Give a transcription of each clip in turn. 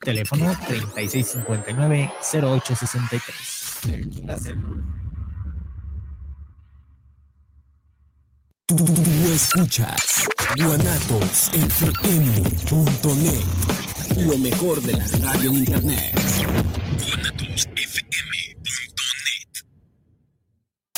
Teléfono 3659-0863. Tú escuchas guanatosfm.net, lo mejor de la radio en internet.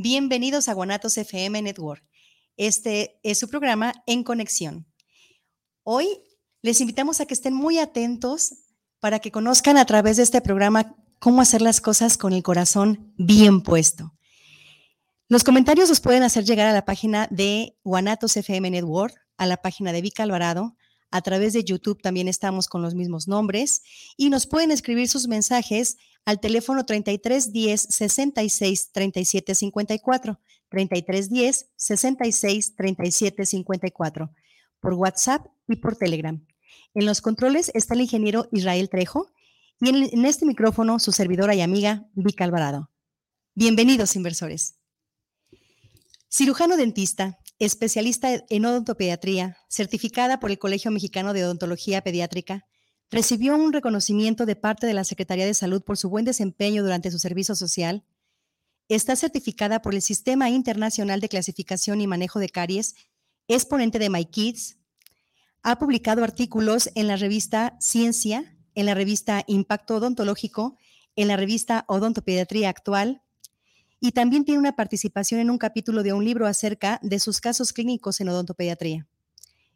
Bienvenidos a Guanatos FM Network. Este es su programa En Conexión. Hoy les invitamos a que estén muy atentos para que conozcan a través de este programa cómo hacer las cosas con el corazón bien puesto. Los comentarios los pueden hacer llegar a la página de Guanatos FM Network, a la página de Vica Alvarado, a través de YouTube también estamos con los mismos nombres y nos pueden escribir sus mensajes al teléfono 3310 66 37 54, 3310 66 37 54, por WhatsApp y por Telegram. En los controles está el ingeniero Israel Trejo y en, este micrófono su servidora y amiga Vika Alvarado. Bienvenidos, inversores. Cirujano dentista, especialista en odontopediatría, certificada por el Colegio Mexicano de Odontología Pediátrica, Recibió un reconocimiento de parte de la Secretaría de Salud por su buen desempeño durante su servicio social. Está certificada por el Sistema Internacional de Clasificación y Manejo de Caries. Es ponente de My Kids. Ha publicado artículos en la revista Ciencia, en la revista Impacto Odontológico, en la revista Odontopediatría Actual, y también tiene una participación en un capítulo de un libro acerca de sus casos clínicos en odontopediatría.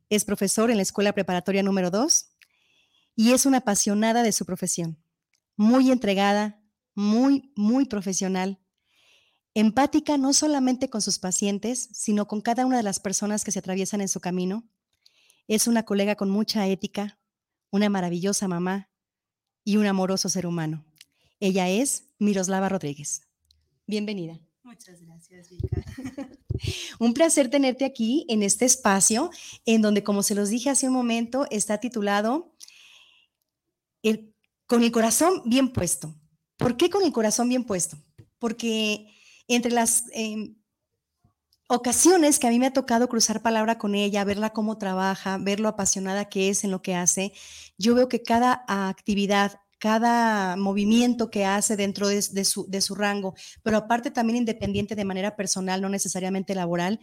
Es profesor en la Escuela Preparatoria número 2 y es una apasionada de su profesión, muy entregada, muy, muy profesional, empática no solamente con sus pacientes, sino con cada una de las personas que se atraviesan en su camino. Es una colega con mucha ética, una maravillosa mamá y un amoroso ser humano. Ella es Miroslava Rodríguez. Bienvenida. Muchas gracias, Vika. un placer tenerte aquí en este espacio, en donde, como se los dije hace un momento, está titulado con el corazón bien puesto. ¿Por qué con el corazón bien puesto? Porque entre las em, ocasiones que a mí me ha tocado cruzar palabra con ella, verla cómo trabaja, ver lo apasionada que es en lo que hace, yo veo que cada actividad, cada movimiento que hace dentro de, su, de su rango, pero aparte también independiente de manera personal, no necesariamente laboral,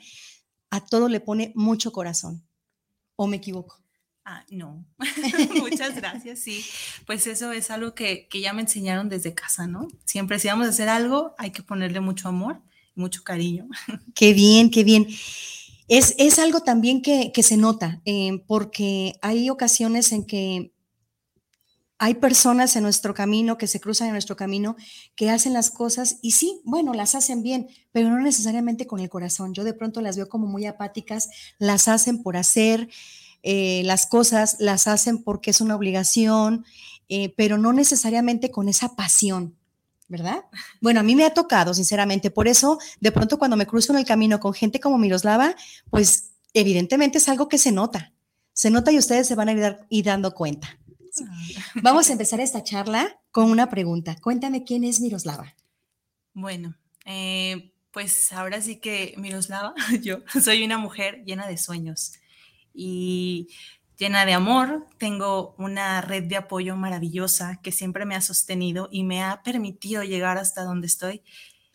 a todo le pone mucho corazón. ¿O me equivoco? Ah, no, muchas gracias, sí. Pues eso es algo que, que, ya me enseñaron desde casa, ¿no? Siempre si vamos a hacer algo, hay que ponerle mucho amor, mucho cariño. Qué bien, qué bien. Es, es algo también que, que se nota, eh, porque hay ocasiones en que hay personas en nuestro camino, que se cruzan en nuestro camino, que hacen las cosas y sí, bueno, las hacen bien, pero no necesariamente con el corazón. Yo de pronto las veo como muy apáticas, las hacen por hacer, eh, las cosas las hacen porque es una obligación, eh, pero no necesariamente con esa pasión, ¿verdad? Bueno, a mí me ha tocado, sinceramente, por eso de pronto cuando me cruzo en el camino con gente como Miroslava, pues evidentemente es algo que se nota, se nota y ustedes se van a ir, ir dando cuenta. Ah. Vamos a empezar esta charla con una pregunta. Cuéntame quién es Miroslava. Bueno, eh, pues ahora sí que Miroslava, yo soy una mujer llena de sueños y llena de amor. Tengo una red de apoyo maravillosa que siempre me ha sostenido y me ha permitido llegar hasta donde estoy.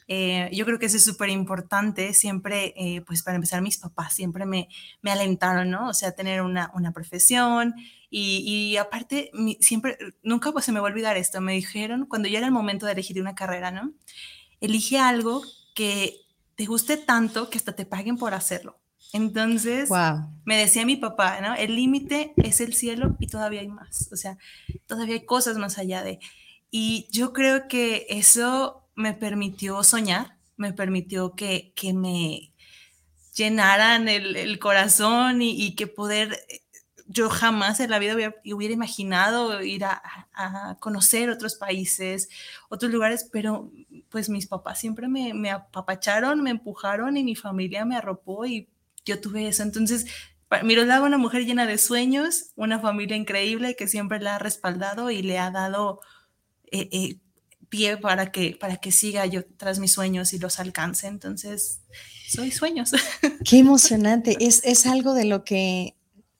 Eh, yo creo que eso es súper importante. Siempre, eh, pues para empezar, mis papás siempre me, me alentaron, ¿no? O sea, tener una, una profesión y, y aparte, siempre, nunca pues, se me va a olvidar esto. Me dijeron, cuando ya era el momento de elegir una carrera, ¿no? Elige algo que te guste tanto que hasta te paguen por hacerlo. Entonces, me decía mi papá, ¿no? El límite es el cielo y todavía hay más, o sea, todavía hay cosas más allá de... Y yo creo que eso me permitió soñar, me permitió que, que me llenaran el, el corazón y, y, que poder yo jamás en la vida hubiera, imaginado ir a, a, conocer otros países, otros lugares, pero pues mis papás siempre me, me apapacharon, me empujaron y mi familia me arropó y yo tuve eso. Entonces, Miroslava, una mujer llena de sueños, una familia increíble que siempre la ha respaldado y le ha dado eh, eh, pie para que, para que siga yo tras mis sueños y los alcance. Entonces, soy sueños. Qué emocionante. Es, es algo de lo que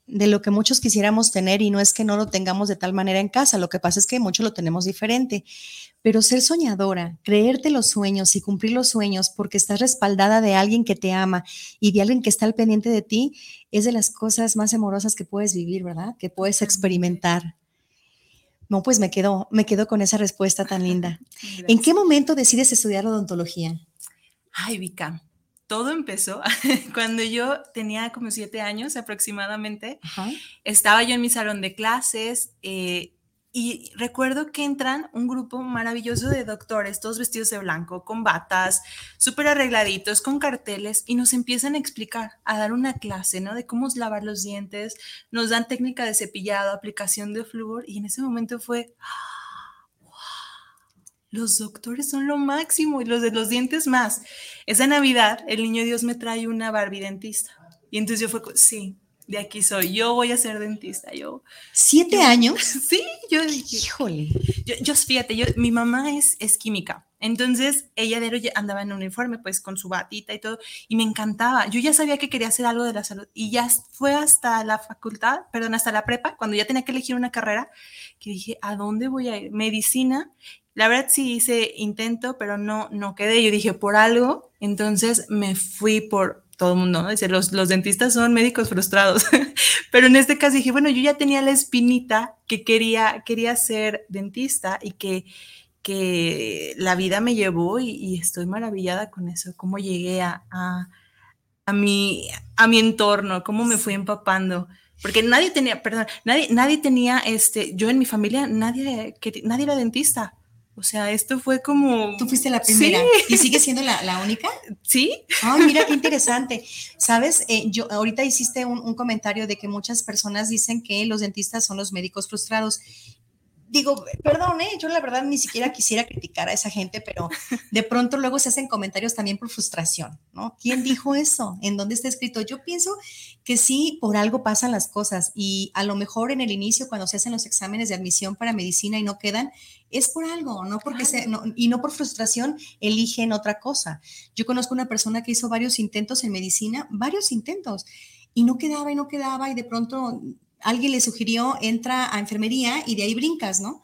de lo que muchos quisiéramos tener y no es que no lo tengamos de tal manera en casa, lo que pasa es que muchos lo tenemos diferente, pero ser soñadora, creerte los sueños y cumplir los sueños porque estás respaldada de alguien que te ama y de alguien que está al pendiente de ti, es de las cosas más amorosas que puedes vivir, ¿verdad? Que puedes experimentar. No, pues me quedo, me quedo con esa respuesta tan linda. ¿En qué momento decides estudiar odontología? Ay, Vika, todo empezó cuando yo tenía como siete años aproximadamente. Estaba yo en mi salón de clases eh, y recuerdo que entran un grupo maravilloso de doctores, todos vestidos de blanco, con batas, súper arregladitos, con carteles, y nos empiezan a explicar, a dar una clase, ¿no? De cómo lavar los dientes, nos dan técnica de cepillado, aplicación de flúor, y en ese momento fue, los doctores son lo máximo y los de los dientes más. Esa Navidad, el niño Dios me trae una Barbie dentista. Y entonces yo fue, sí, de aquí soy, yo voy a ser dentista, yo. ¿Siete años? Sí, yo dije, híjole. Yo, fíjate, yo, mi mamá es, es química, entonces ella de andaba en un uniforme, pues con su batita y todo, y me encantaba. Yo ya sabía que quería hacer algo de la salud, y ya fue hasta la facultad, perdón, hasta la prepa, cuando ya tenía que elegir una carrera, que dije, ¿a dónde voy a ir? Medicina, la verdad sí hice intento, pero no, no quedé. Yo dije, por algo, entonces me fui por todo el mundo, ¿no? Dice, los, los dentistas son médicos frustrados. pero en este caso dije, bueno, yo ya tenía la espinita que quería, quería ser dentista y que, que la vida me llevó y, estoy maravillada con eso, cómo llegué a, a, a, mi, a mi entorno, cómo me fui empapando porque nadie tenía, perdón, nadie, nadie tenía, este, yo en mi familia, nadie, nadie era dentista. O sea, esto fue como... Tú fuiste la primera. ¿Y sigue siendo la, la única? Sí. Ay, mira qué interesante. Sabes, eh, yo ahorita hiciste un, un, comentario de que muchas personas dicen que los dentistas son los médicos frustrados digo, perdón, ¿eh? yo la verdad ni siquiera quisiera criticar a esa gente, pero de pronto luego se hacen comentarios también por frustración, ¿no? ¿Quién dijo eso? ¿En dónde está escrito? Yo pienso que sí, por algo pasan las cosas y a lo mejor en el inicio cuando se hacen los exámenes de admisión para medicina y no quedan, es por algo, no porque se, y no por frustración eligen otra cosa. Yo conozco una persona que hizo varios intentos en medicina, varios intentos, y no quedaba y no quedaba y de pronto alguien le sugirió, entra a enfermería y de ahí brincas, ¿no?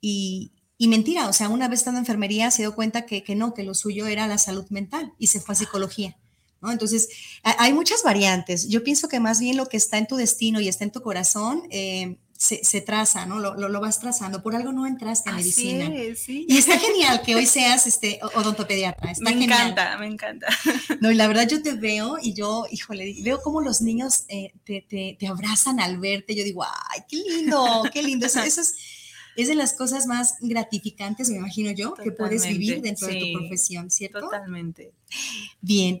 Y, mentira, o sea, una vez estando en enfermería se dio cuenta que, no, que lo suyo era la salud mental y se fue a psicología. ¿no? Entonces, hay muchas variantes. Yo pienso que más bien lo que está en tu destino y está en tu corazón, eh, se, traza, ¿no? Lo, lo, vas trazando. Por algo no entraste a medicina. sí. Y está genial que hoy seas este, odontopediatra. me encanta, me encanta. No, y la verdad yo te veo y yo, híjole, veo cómo los niños eh, te, te, te, abrazan al verte. Yo digo, ay, qué lindo, qué lindo. Eso, es, es, de las cosas más gratificantes, me imagino yo, que puedes vivir dentro de tu profesión, ¿cierto? Totalmente. Bien.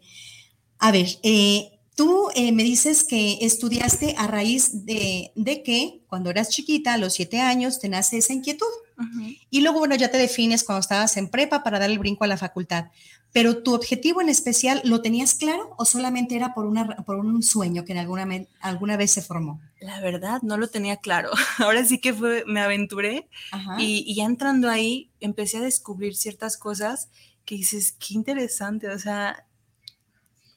A ver, eh, Tú eh, me dices que estudiaste a raíz de, que cuando eras chiquita, a los siete años, te nace esa inquietud. Y luego, bueno, ya te defines cuando estabas en prepa para dar el brinco a la facultad. Pero tu objetivo en especial, ¿lo tenías claro o solamente era por, una, por un sueño que en alguna, alguna vez se formó? La verdad, no lo tenía claro. Ahora sí que fue, me aventuré y, y ya entrando ahí, empecé a descubrir ciertas cosas que dices, qué interesante, o sea,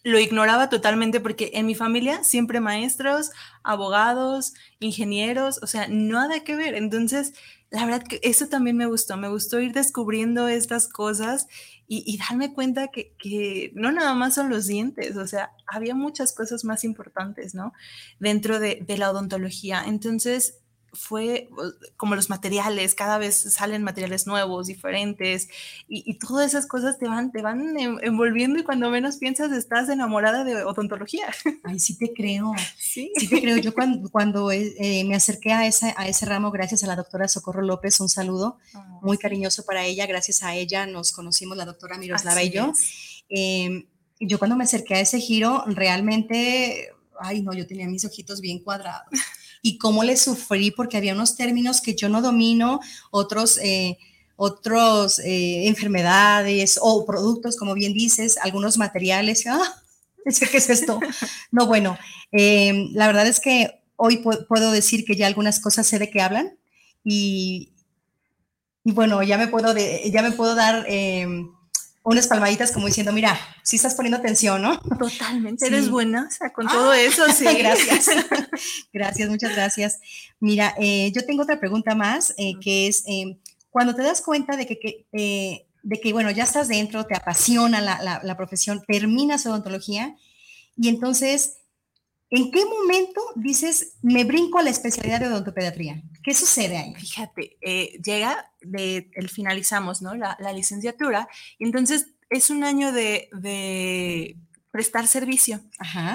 lo ignoraba totalmente porque en mi familia siempre maestros, abogados, ingenieros, o sea, nada que ver. Entonces, la verdad que eso también me gustó, me gustó ir descubriendo estas cosas y, darme cuenta que, no nada más son los dientes, o sea, había muchas cosas más importantes, ¿no? Dentro de, de la odontología. Entonces, fue como los materiales, cada vez salen materiales nuevos, diferentes, y, todas esas cosas te van, te van envolviendo y cuando menos piensas estás enamorada de odontología. Ay, sí te creo, sí, sí te creo. Yo cuando, cuando eh, me acerqué a, esa, a ese ramo, gracias a la doctora Socorro López, un saludo ah, muy cariñoso para ella, gracias a ella nos conocimos la doctora Miroslava y yo. Em, yo cuando me acerqué a ese giro, realmente, ay no, yo tenía mis ojitos bien cuadrados y cómo le sufrí porque había unos términos que yo no domino, otros... Eh, otros eh, enfermedades o productos, como bien dices, algunos materiales. ¡Ah! ¿Qué es esto? No, bueno, em, la verdad es que hoy puedo decir que ya algunas cosas sé de qué hablan y, y bueno, ya me puedo, ya me puedo dar em, unas palmaditas como diciendo, mira, sí estás poniendo atención, ¿no? Totalmente, eres buena, o sea, con todo ah, eso, sí. gracias. gracias, muchas gracias. Mira, eh, yo tengo otra pregunta más, eh, que es, em, cuando te das cuenta de que, eh, de que bueno, ya estás dentro, te apasiona la, la, profesión, terminas odontología y entonces, ¿en qué momento dices, me brinco a la especialidad de odontopediatría? ¿Qué sucede ahí? Fíjate, eh, llega, de, el, finalizamos, ¿no? La, la, licenciatura y entonces es un año de, de prestar servicio.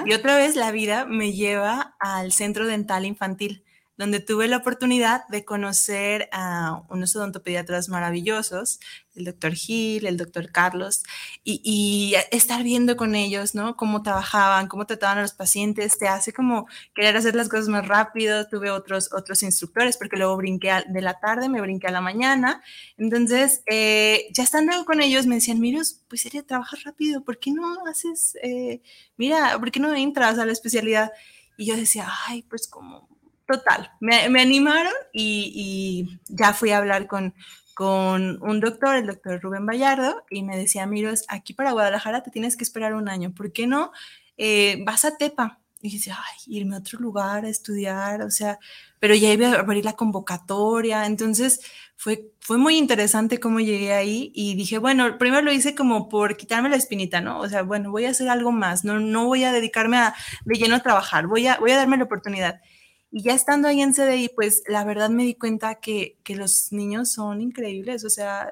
Y otra vez la vida me lleva al centro dental infantil donde tuve la oportunidad de conocer a unos odontopediatras maravillosos, el doctor Gil, el doctor Carlos, y, estar viendo con ellos, ¿no? Cómo trabajaban, cómo trataban a los pacientes, te hace como querer hacer las cosas más rápido. Tuve otros, otros instructores, porque luego brinqué de la tarde, me brinqué a la mañana. Entonces, eh, ya estando con ellos, me decían, Miros, pues sería trabajar rápido, ¿por qué no haces, eh, mira, ¿por qué no entras a la especialidad? Y yo decía, ay, pues como total, me, animaron y, ya fui a hablar con, con un doctor, el doctor Rubén Vallardo, y me decía, Miros, aquí para Guadalajara te tienes que esperar un año, ¿por qué no? Eh, vas a Tepa. Y dice, ay, irme a otro lugar a estudiar, o sea, pero ya iba a abrir la convocatoria, entonces fue, fue muy interesante cómo llegué ahí y dije, bueno, primero lo hice como por quitarme la espinita, ¿no? O sea, bueno, voy a hacer algo más, no, no voy a dedicarme a, de lleno a trabajar, voy a, voy a darme la oportunidad. Y ya estando ahí en CDI, pues la verdad me di cuenta que, que los niños son increíbles, o sea,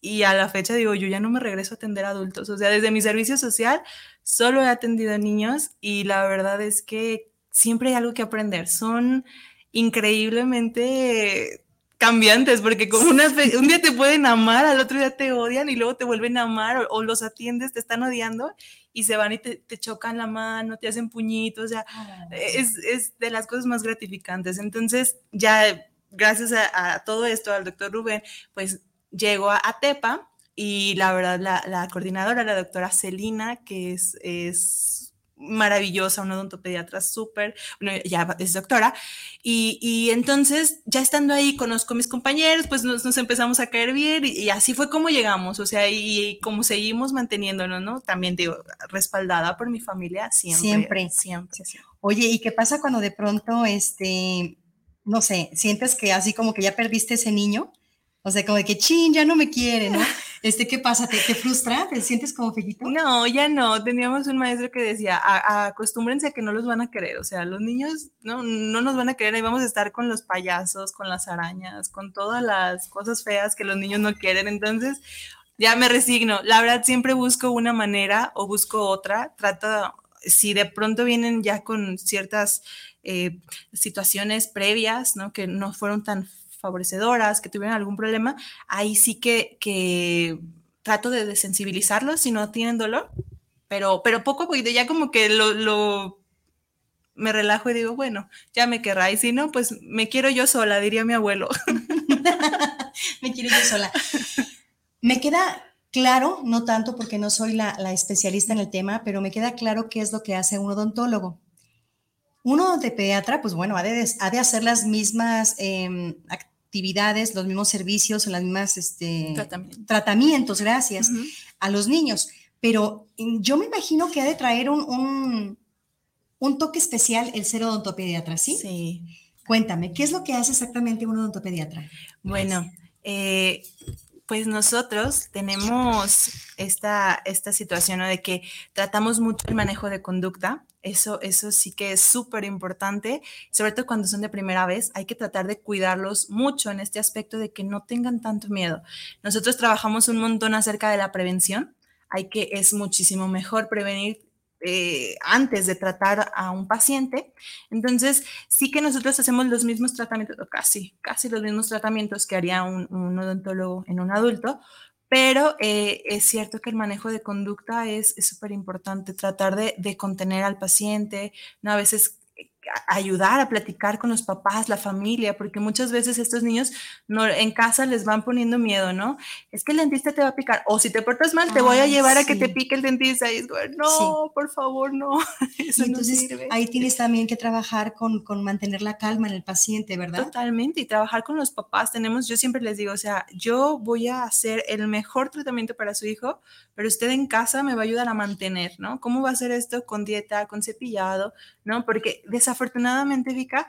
y a la fecha digo, yo ya no me regreso a atender adultos, o sea, desde mi servicio social solo he atendido niños y la verdad es que siempre hay algo que aprender, son increíblemente cambiantes, porque como una, un día te pueden amar, al otro día te odian y luego te vuelven a amar o, los atiendes, te están odiando y se van y te, chocan la mano, te hacen puñitos, o sea, es, es, de las cosas más gratificantes. Entonces, ya gracias a, todo esto, al doctor Rubén, pues llego a, a Tepa y la verdad, la, la, coordinadora, la doctora Celina, que es, es maravillosa, una odontopediatra súper, bueno, ya es doctora, y, y, entonces ya estando ahí conozco a mis compañeros, pues nos, nos empezamos a caer bien y, así fue como llegamos, o sea, y, como seguimos manteniéndonos, ¿no? También digo, respaldada por mi familia siempre. Siempre. Siempre. Oye, ¿y qué pasa cuando de pronto, este, no sé, sientes que así como que ya perdiste ese niño? O sea, como de que, chin, ya no me quiere, ¿no? Este, ¿Qué pasa? ¿Te, frustra? ¿Te sientes como fequito? No, ya no. Teníamos un maestro que decía, acostúmbrense a que no los van a querer. O sea, los niños no, no nos van a querer y vamos a estar con los payasos, con las arañas, con todas las cosas feas que los niños no quieren. Entonces, ya me resigno. La verdad, siempre busco una manera o busco otra. Trato, si de pronto vienen ya con ciertas eh, situaciones previas, ¿no? Que no fueron tan favorecedoras, que tuvieron algún problema, ahí sí que, que trato de desensibilizarlos si no tienen dolor, pero, pero poco a poco, ya como que lo, lo, me relajo y digo, bueno, ya me querrá, y si no, pues me quiero yo sola, diría mi abuelo. me quiero yo sola. Me queda claro, no tanto porque no soy la, la, especialista en el tema, pero me queda claro qué es lo que hace un odontólogo. Uno de pediatra, pues bueno, ha de, ha de hacer las mismas eh, actividades, los mismos servicios, las mismas este, tratamientos, gracias, a los niños. Pero mm, yo me imagino que ha de traer un, un, toque especial el ser odontopediatra, ¿sí? Sí. Cuéntame, ¿qué es lo que hace exactamente un odontopediatra? Bueno, eh, pues nosotros tenemos esta, esta situación de que tratamos mucho el manejo de conducta. Eso, eso sí que es súper importante, sobre todo cuando son de primera vez. Hay que tratar de cuidarlos mucho en este aspecto de que no tengan tanto miedo. Nosotros trabajamos un montón acerca de la prevención. Hay que, es muchísimo mejor prevenir eh, antes de tratar a un paciente. Entonces, sí que nosotros hacemos los mismos tratamientos, o casi, casi los mismos tratamientos que haría un, odontólogo en un adulto, pero eh, es cierto que el manejo de conducta es súper importante, tratar de, de, contener al paciente, ¿no? A veces ayudar a platicar con los papás, la familia, porque muchas veces estos niños no, en casa les van poniendo miedo, ¿no? Es que el dentista te va a picar, o si te portas mal, te voy a llevar a que te pique el dentista. Y es, no, por favor, no. Eso entonces, ahí tienes también que trabajar con, con, mantener la calma en el paciente, ¿verdad? Totalmente, y trabajar con los papás. Tenemos, yo siempre les digo, o sea, yo voy a hacer el mejor tratamiento para su hijo, pero usted en casa me va a ayudar a mantener, ¿no? ¿Cómo va a hacer esto con dieta, con cepillado, ¿no? Porque desafortunadamente, Vika,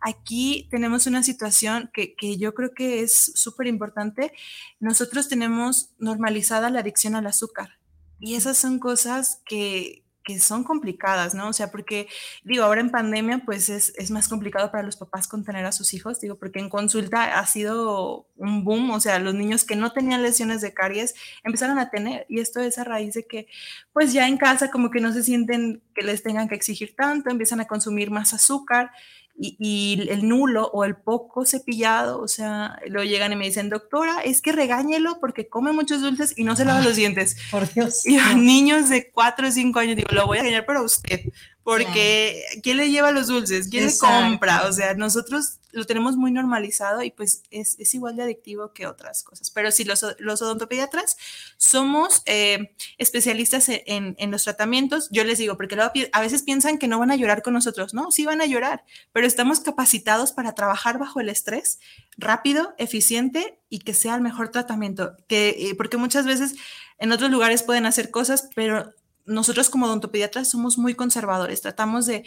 aquí tenemos una situación que, que yo creo que es súper importante. Nosotros tenemos normalizada la adicción al azúcar y esas son cosas que, que son complicadas, ¿no? O sea, porque digo, ahora en pandemia pues es, más complicado para los papás contener a sus hijos, digo, porque en consulta ha sido un boom, o sea, los niños que no tenían lesiones de caries empezaron a tener y esto es a raíz de que pues ya en casa como que no se sienten que les tengan que exigir tanto, empiezan a consumir más azúcar y, el nulo o el poco cepillado, o sea, lo llegan y me dicen, doctora, es que regáñelo porque come muchos dulces y no se lava los dientes. Por Dios. Y niños de 4 o 5 años, digo, lo voy a regañar para usted, porque ¿quién le lleva los dulces? ¿Quién le compra? O sea, nosotros lo tenemos muy normalizado y pues es, es igual de adictivo que otras cosas. Pero sí, los, los odontopediatras somos eh, especialistas en, en, los tratamientos. Yo les digo, porque a veces piensan que no van a llorar con nosotros. No, sí van a llorar, pero estamos capacitados para trabajar bajo el estrés rápido, eficiente y que sea el mejor tratamiento. Que, eh, porque muchas veces en otros lugares pueden hacer cosas, pero nosotros como odontopediatras somos muy conservadores, tratamos de,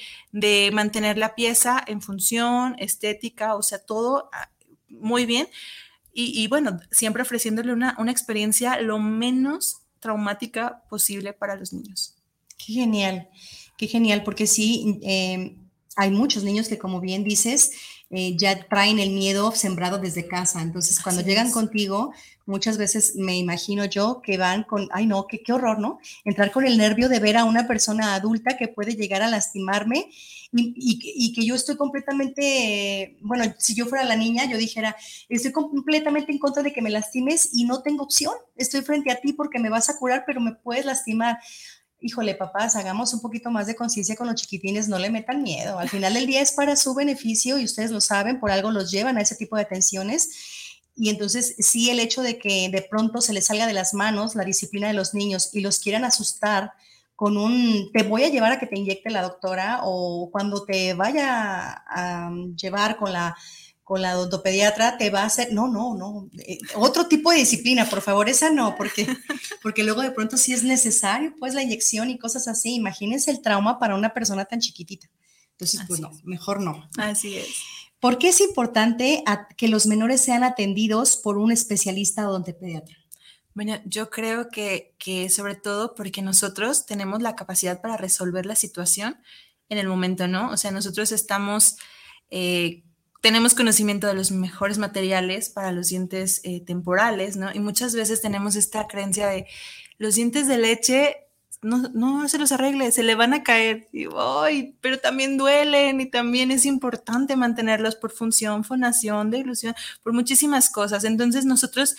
mantener la pieza en función, estética, o sea, todo ah, muy bien. Y, bueno, siempre ofreciéndole una, experiencia lo menos traumática posible para los niños. Qué genial, qué genial, porque sí, eh, hay muchos niños que, como bien dices, eh, ya traen el miedo sembrado desde casa. Entonces, cuando llegan contigo, muchas veces me imagino yo que van con, ay no, qué, qué horror, ¿no? Entrar con el nervio de ver a una persona adulta que puede llegar a lastimarme y, y, que yo estoy completamente, bueno, si yo fuera la niña, yo dijera, estoy completamente en contra de que me lastimes y no tengo opción, estoy frente a ti porque me vas a curar, pero me puedes lastimar híjole, papás, hagamos un poquito más de conciencia con los chiquitines, no le metan miedo. Al final del día es para su beneficio y ustedes lo saben, por algo los llevan a ese tipo de atenciones y entonces sí el hecho de que de pronto se les salga de las manos la disciplina de los niños y los quieran asustar con un, te voy a llevar a que te inyecte la doctora o cuando te vaya a llevar con la con la odontopediatra te va a hacer, no, no, no, eh, otro tipo de disciplina, por favor, esa no, porque, porque luego de pronto sí es necesario, pues la inyección y cosas así, imagínense el trauma para una persona tan chiquitita. Entonces, pues no, mejor no. Así es. ¿Por qué es importante que los menores sean atendidos por un especialista odontopediatra? Bueno, yo creo que, que, sobre todo porque nosotros tenemos la capacidad para resolver la situación en el momento, ¿no? O sea, nosotros estamos, eh, tenemos conocimiento de los mejores materiales para los dientes eh, temporales, ¿no? Y muchas veces tenemos esta creencia de los dientes de leche no, no se los arregle, se le van a caer. Y, pero también duelen y también es importante mantenerlos por función, fonación, ilusión, por muchísimas cosas. Entonces nosotros,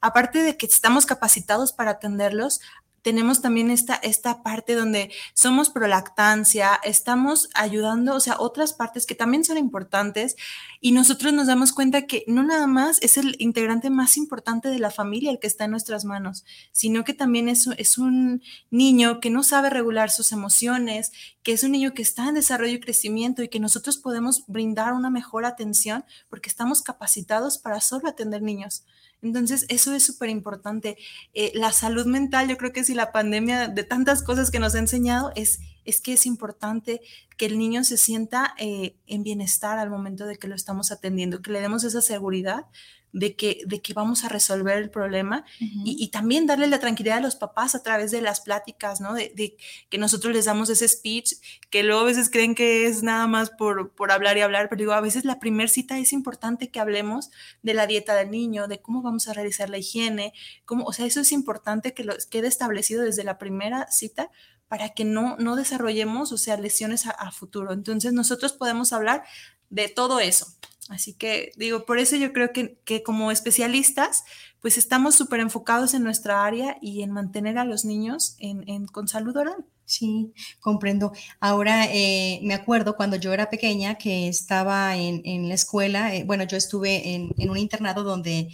aparte de que estamos capacitados para atenderlos, tenemos también esta, esta parte donde somos prolactancia, estamos ayudando, o sea, otras partes que también son importantes y nosotros nos damos cuenta que no nada más es el integrante más importante de la familia el que está en nuestras manos, sino que también es, es un niño que no sabe regular sus emociones, que es un niño que está en desarrollo y crecimiento y que nosotros podemos brindar una mejor atención porque estamos capacitados para solo atender niños. Entonces, eso es súper importante. Eh, la salud mental, yo creo que si la pandemia de tantas cosas que nos ha enseñado es, es que es importante que el niño se sienta eh, en bienestar al momento de que lo estamos atendiendo, que le demos esa seguridad de que, de que vamos a resolver el problema y, también darle la tranquilidad a los papás a través de las pláticas, ¿no? De, que nosotros les damos ese speech, que luego a veces creen que es nada más por, por hablar y hablar, pero digo, a veces la primera cita es importante que hablemos de la dieta del niño, de cómo vamos a realizar la higiene, cómo, o sea, eso es importante que lo quede establecido desde la primera cita para que no, no desarrollemos, o sea, lesiones a, a futuro. Entonces nosotros podemos hablar de todo eso. Así que digo, por eso yo creo que, como especialistas, pues estamos súper enfocados en nuestra área y en mantener a los niños en, con salud oral. Sí, comprendo. Ahora eh, me acuerdo cuando yo era pequeña que estaba en, la escuela, eh, bueno, yo estuve en, un internado donde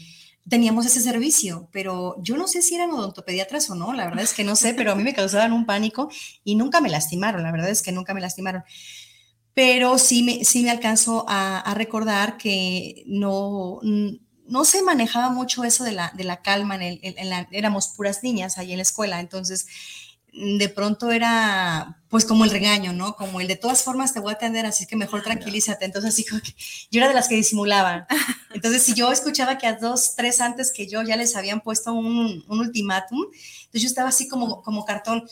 teníamos ese servicio, pero yo no sé si eran odontopediatras o no, la verdad es que no sé, pero a mí me causaban un pánico y nunca me lastimaron, la verdad es que nunca me lastimaron. Pero sí me, sí me alcanzo a, recordar que no, no se manejaba mucho eso de la, de la calma, en, el, éramos puras niñas ahí en la escuela, entonces de pronto era pues como el regaño, ¿no? Como el de todas formas te voy a atender, así que mejor tranquilízate. Entonces, así como que yo era de las que disimulaban. Entonces, si yo escuchaba que a dos, tres antes que yo ya les habían puesto un, un ultimátum, entonces yo estaba así como, como cartón,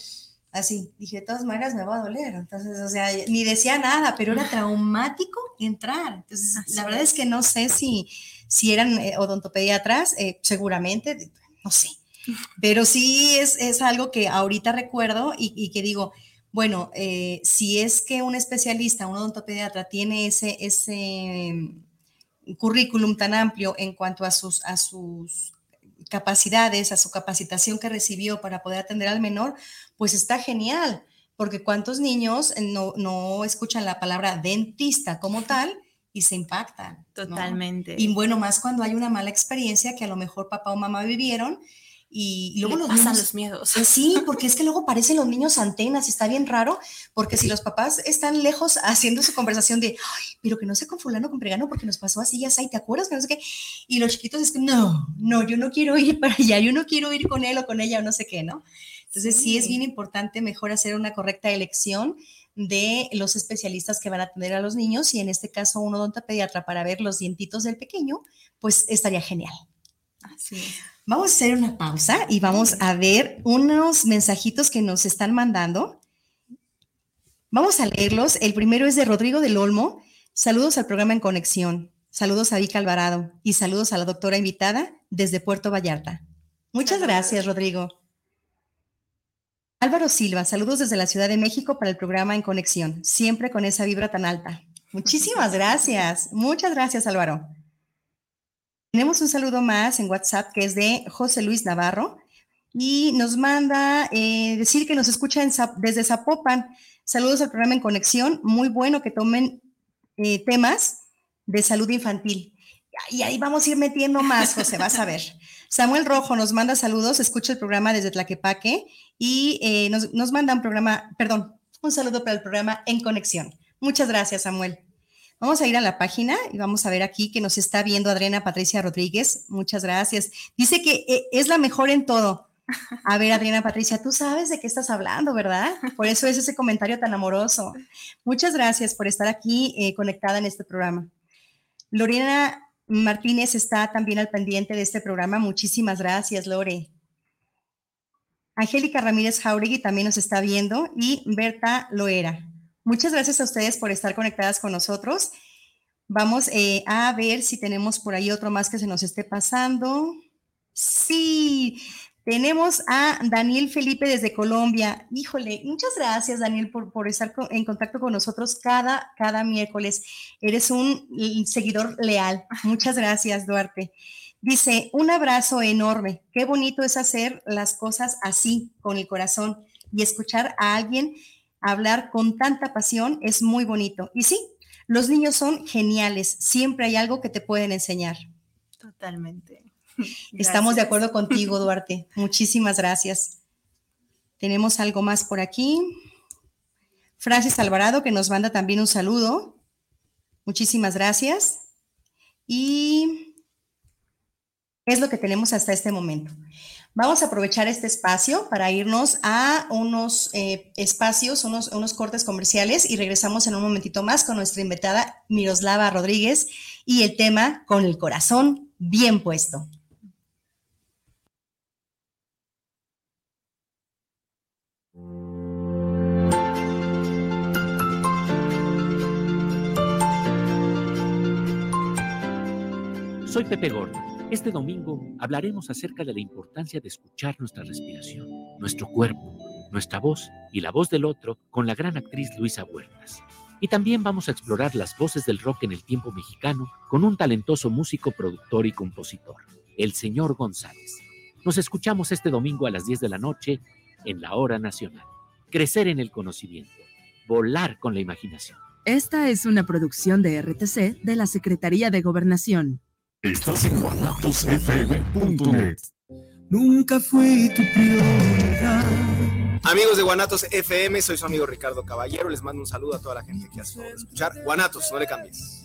así, dije, de todas maneras me va a doler. Entonces, o sea, ni decía nada, pero era traumático entrar. Entonces, la verdad es que no sé si, si eran eh, odontopediatras, eh, seguramente, no sé pero sí es, es algo que ahorita recuerdo y, que digo, bueno, eh, si es que un especialista, un odontopediatra tiene ese, ese mm, currículum tan amplio en cuanto a sus, a sus capacidades, a su capacitación que recibió para poder atender al menor, pues está genial, porque cuántos niños no, no escuchan la palabra dentista como tal y se impactan. Totalmente. Y bueno, más cuando hay una mala experiencia que a lo mejor papá o mamá vivieron y, luego los pasan los miedos. Pues sí, porque es que luego parecen los niños antenas y está bien raro, porque si los papás están lejos haciendo su conversación de, Ay, pero que no sé con fulano, con pregano, porque nos pasó así, ya sé, ¿te acuerdas? Que no sé qué. Y los chiquitos es que, no, no, yo no quiero ir para allá, yo no quiero ir con él o con ella o no sé qué, ¿no? Entonces sí, es bien importante mejor hacer una correcta elección de los especialistas que van a atender a los niños y en este caso un odontopediatra para ver los dientitos del pequeño, pues estaría genial. Así es. Vamos a hacer una pausa y vamos a ver unos mensajitos que nos están mandando. Vamos a leerlos. El primero es de Rodrigo del Olmo. Saludos al programa En Conexión. Saludos a Vika Alvarado y saludos a la doctora invitada desde Puerto Vallarta. Muchas gracias, Rodrigo. Álvaro Silva, saludos desde la Ciudad de México para el programa En Conexión, siempre con esa vibra tan alta. Muchísimas gracias. Muchas gracias, Álvaro. Tenemos un saludo más en WhatsApp que es de José Luis Navarro y nos manda eh, decir que nos escucha desde Zapopan. Saludos al programa En Conexión. Muy bueno que tomen eh, temas de salud infantil. Y ahí vamos a ir metiendo más, José, vas a ver. Samuel Rojo nos manda saludos, escucha el programa desde Tlaquepaque y eh, nos, nos manda un programa, perdón, un saludo para el programa En Conexión. Muchas gracias, Samuel. Vamos a ir a la página y vamos a ver aquí que nos está viendo Adriana Patricia Rodríguez. Muchas gracias. Dice que eh, es la mejor en todo. A ver, Adriana Patricia, tú sabes de qué estás hablando, ¿verdad? Por eso es ese comentario tan amoroso. Muchas gracias por estar aquí eh, conectada en este programa. Lorena Martínez está también al pendiente de este programa. Muchísimas gracias, Lore. Angélica Ramírez Jauregui también nos está viendo y Berta Loera. Muchas gracias a ustedes por estar conectadas con nosotros. Vamos eh, a ver si tenemos por ahí otro más que se nos esté pasando. Sí, tenemos a Daniel Felipe desde Colombia. Híjole, muchas gracias Daniel por, estar en contacto con nosotros cada, cada miércoles. Eres un seguidor leal. Muchas gracias, Duarte. Dice, un abrazo enorme. Qué bonito es hacer las cosas así, con el corazón, y escuchar a alguien hablar con tanta pasión es muy bonito. Y sí, los niños son geniales, siempre hay algo que te pueden enseñar. Totalmente. Estamos de acuerdo contigo, Duarte. Muchísimas gracias. Tenemos algo más por aquí. Francis Alvarado, que nos manda también un saludo. Muchísimas gracias. Y es lo que tenemos hasta este momento. Vamos a aprovechar este espacio para irnos a unos eh, espacios, unos, unos cortes comerciales y regresamos en un momentito más con nuestra invitada Miroslava Rodríguez y el tema con el corazón bien puesto. Soy Pepe Gordo este domingo hablaremos acerca de la importancia de escuchar nuestra respiración, nuestro cuerpo, nuestra voz y la voz del otro con la gran actriz Luisa Huertas. Y también vamos a explorar las voces del rock en el tiempo mexicano con un talentoso músico, productor y compositor, el señor González. Nos escuchamos este domingo a las 10 de la noche en la Hora Nacional. crecer en el conocimiento, volar con la imaginación. Esta es una producción de RTC de la Secretaría de Gobernación. Estás en guanatosfm.net. Nunca fui tu prioridad. Amigos de Guanatos FM, soy su amigo Ricardo Caballero. Les mando un saludo a toda la gente que hace escuchar. Guanatos, no le cambies.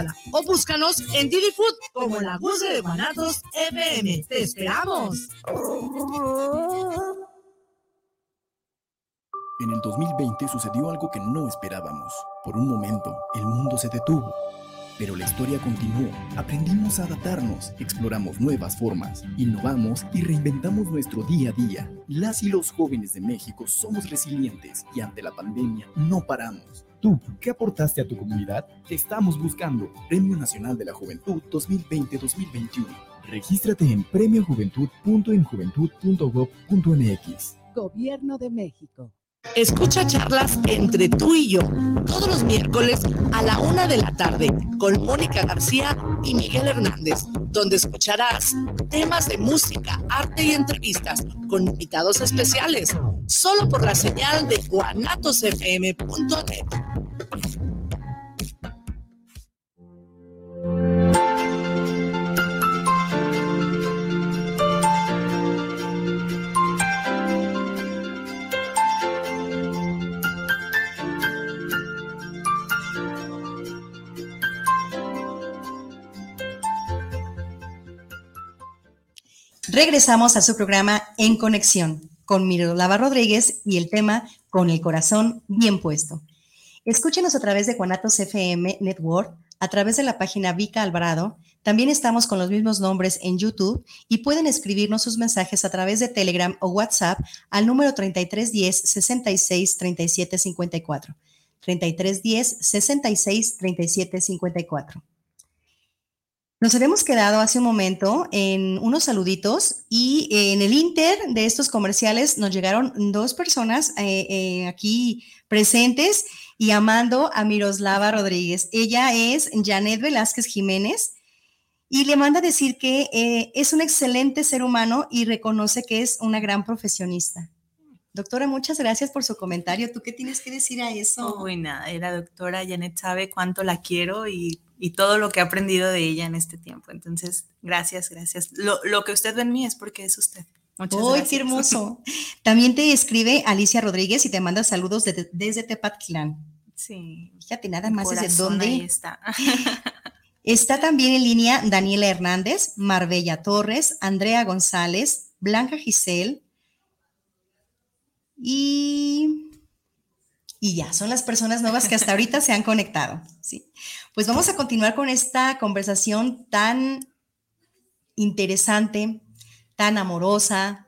o búscanos en Didi Food como la Guzgue de Guanatos FM. ¡Te esperamos! En el 2020 sucedió algo que no esperábamos. Por un momento, el mundo se detuvo. Pero la historia continuó. Aprendimos a adaptarnos, exploramos nuevas formas, innovamos y reinventamos nuestro día a día. Las y los jóvenes de México somos resilientes y ante la pandemia no paramos. Tú, ¿qué aportaste a tu comunidad? Te estamos buscando. Premio Nacional de la Juventud 2020-2021. Regístrate en premiojuventud.enjuventud.gov.mx. Gobierno de México. Escucha charlas entre tú y yo todos los miércoles a la una de la tarde con Mónica García y Miguel Hernández, donde escucharás temas de música, arte y entrevistas con invitados especiales, solo por la señal de guanatosfm.net. Regresamos a su programa En Conexión con Miroslava Rodríguez y el tema Con el corazón bien puesto. Escúchenos a través de Guanatos FM Network, a través de la página Vica Alvarado. También estamos con los mismos nombres en YouTube y pueden escribirnos sus mensajes a través de Telegram o WhatsApp al número 3310 66 37 54. 3310 66 37 54. Nos habíamos quedado hace un momento en unos saluditos y en el inter de estos comerciales nos llegaron dos personas eh, eh, aquí presentes y amando a Miroslava Rodríguez. Ella es Janet Velázquez Jiménez y le manda decir que eh, es un excelente ser humano y reconoce que es una gran profesionista. Doctora, muchas gracias por su comentario. ¿Tú qué tienes que decir a eso? Uy, nada, la doctora Janet sabe cuánto la quiero y y todo lo que he aprendido de ella en este tiempo. Entonces, gracias, gracias. Lo, que usted ve en mí es porque es usted. Muchas ¡Uy, qué hermoso! También te escribe Alicia Rodríguez y te manda saludos desde Tepatquilán. Sí. Fíjate, nada más desde dónde. Ahí está. está también en línea Daniela Hernández, Marbella Torres, Andrea González, Blanca Giselle y y ya, son las personas nuevas que hasta ahorita se han conectado. ¿sí? Pues vamos a continuar con esta conversación tan interesante, tan amorosa,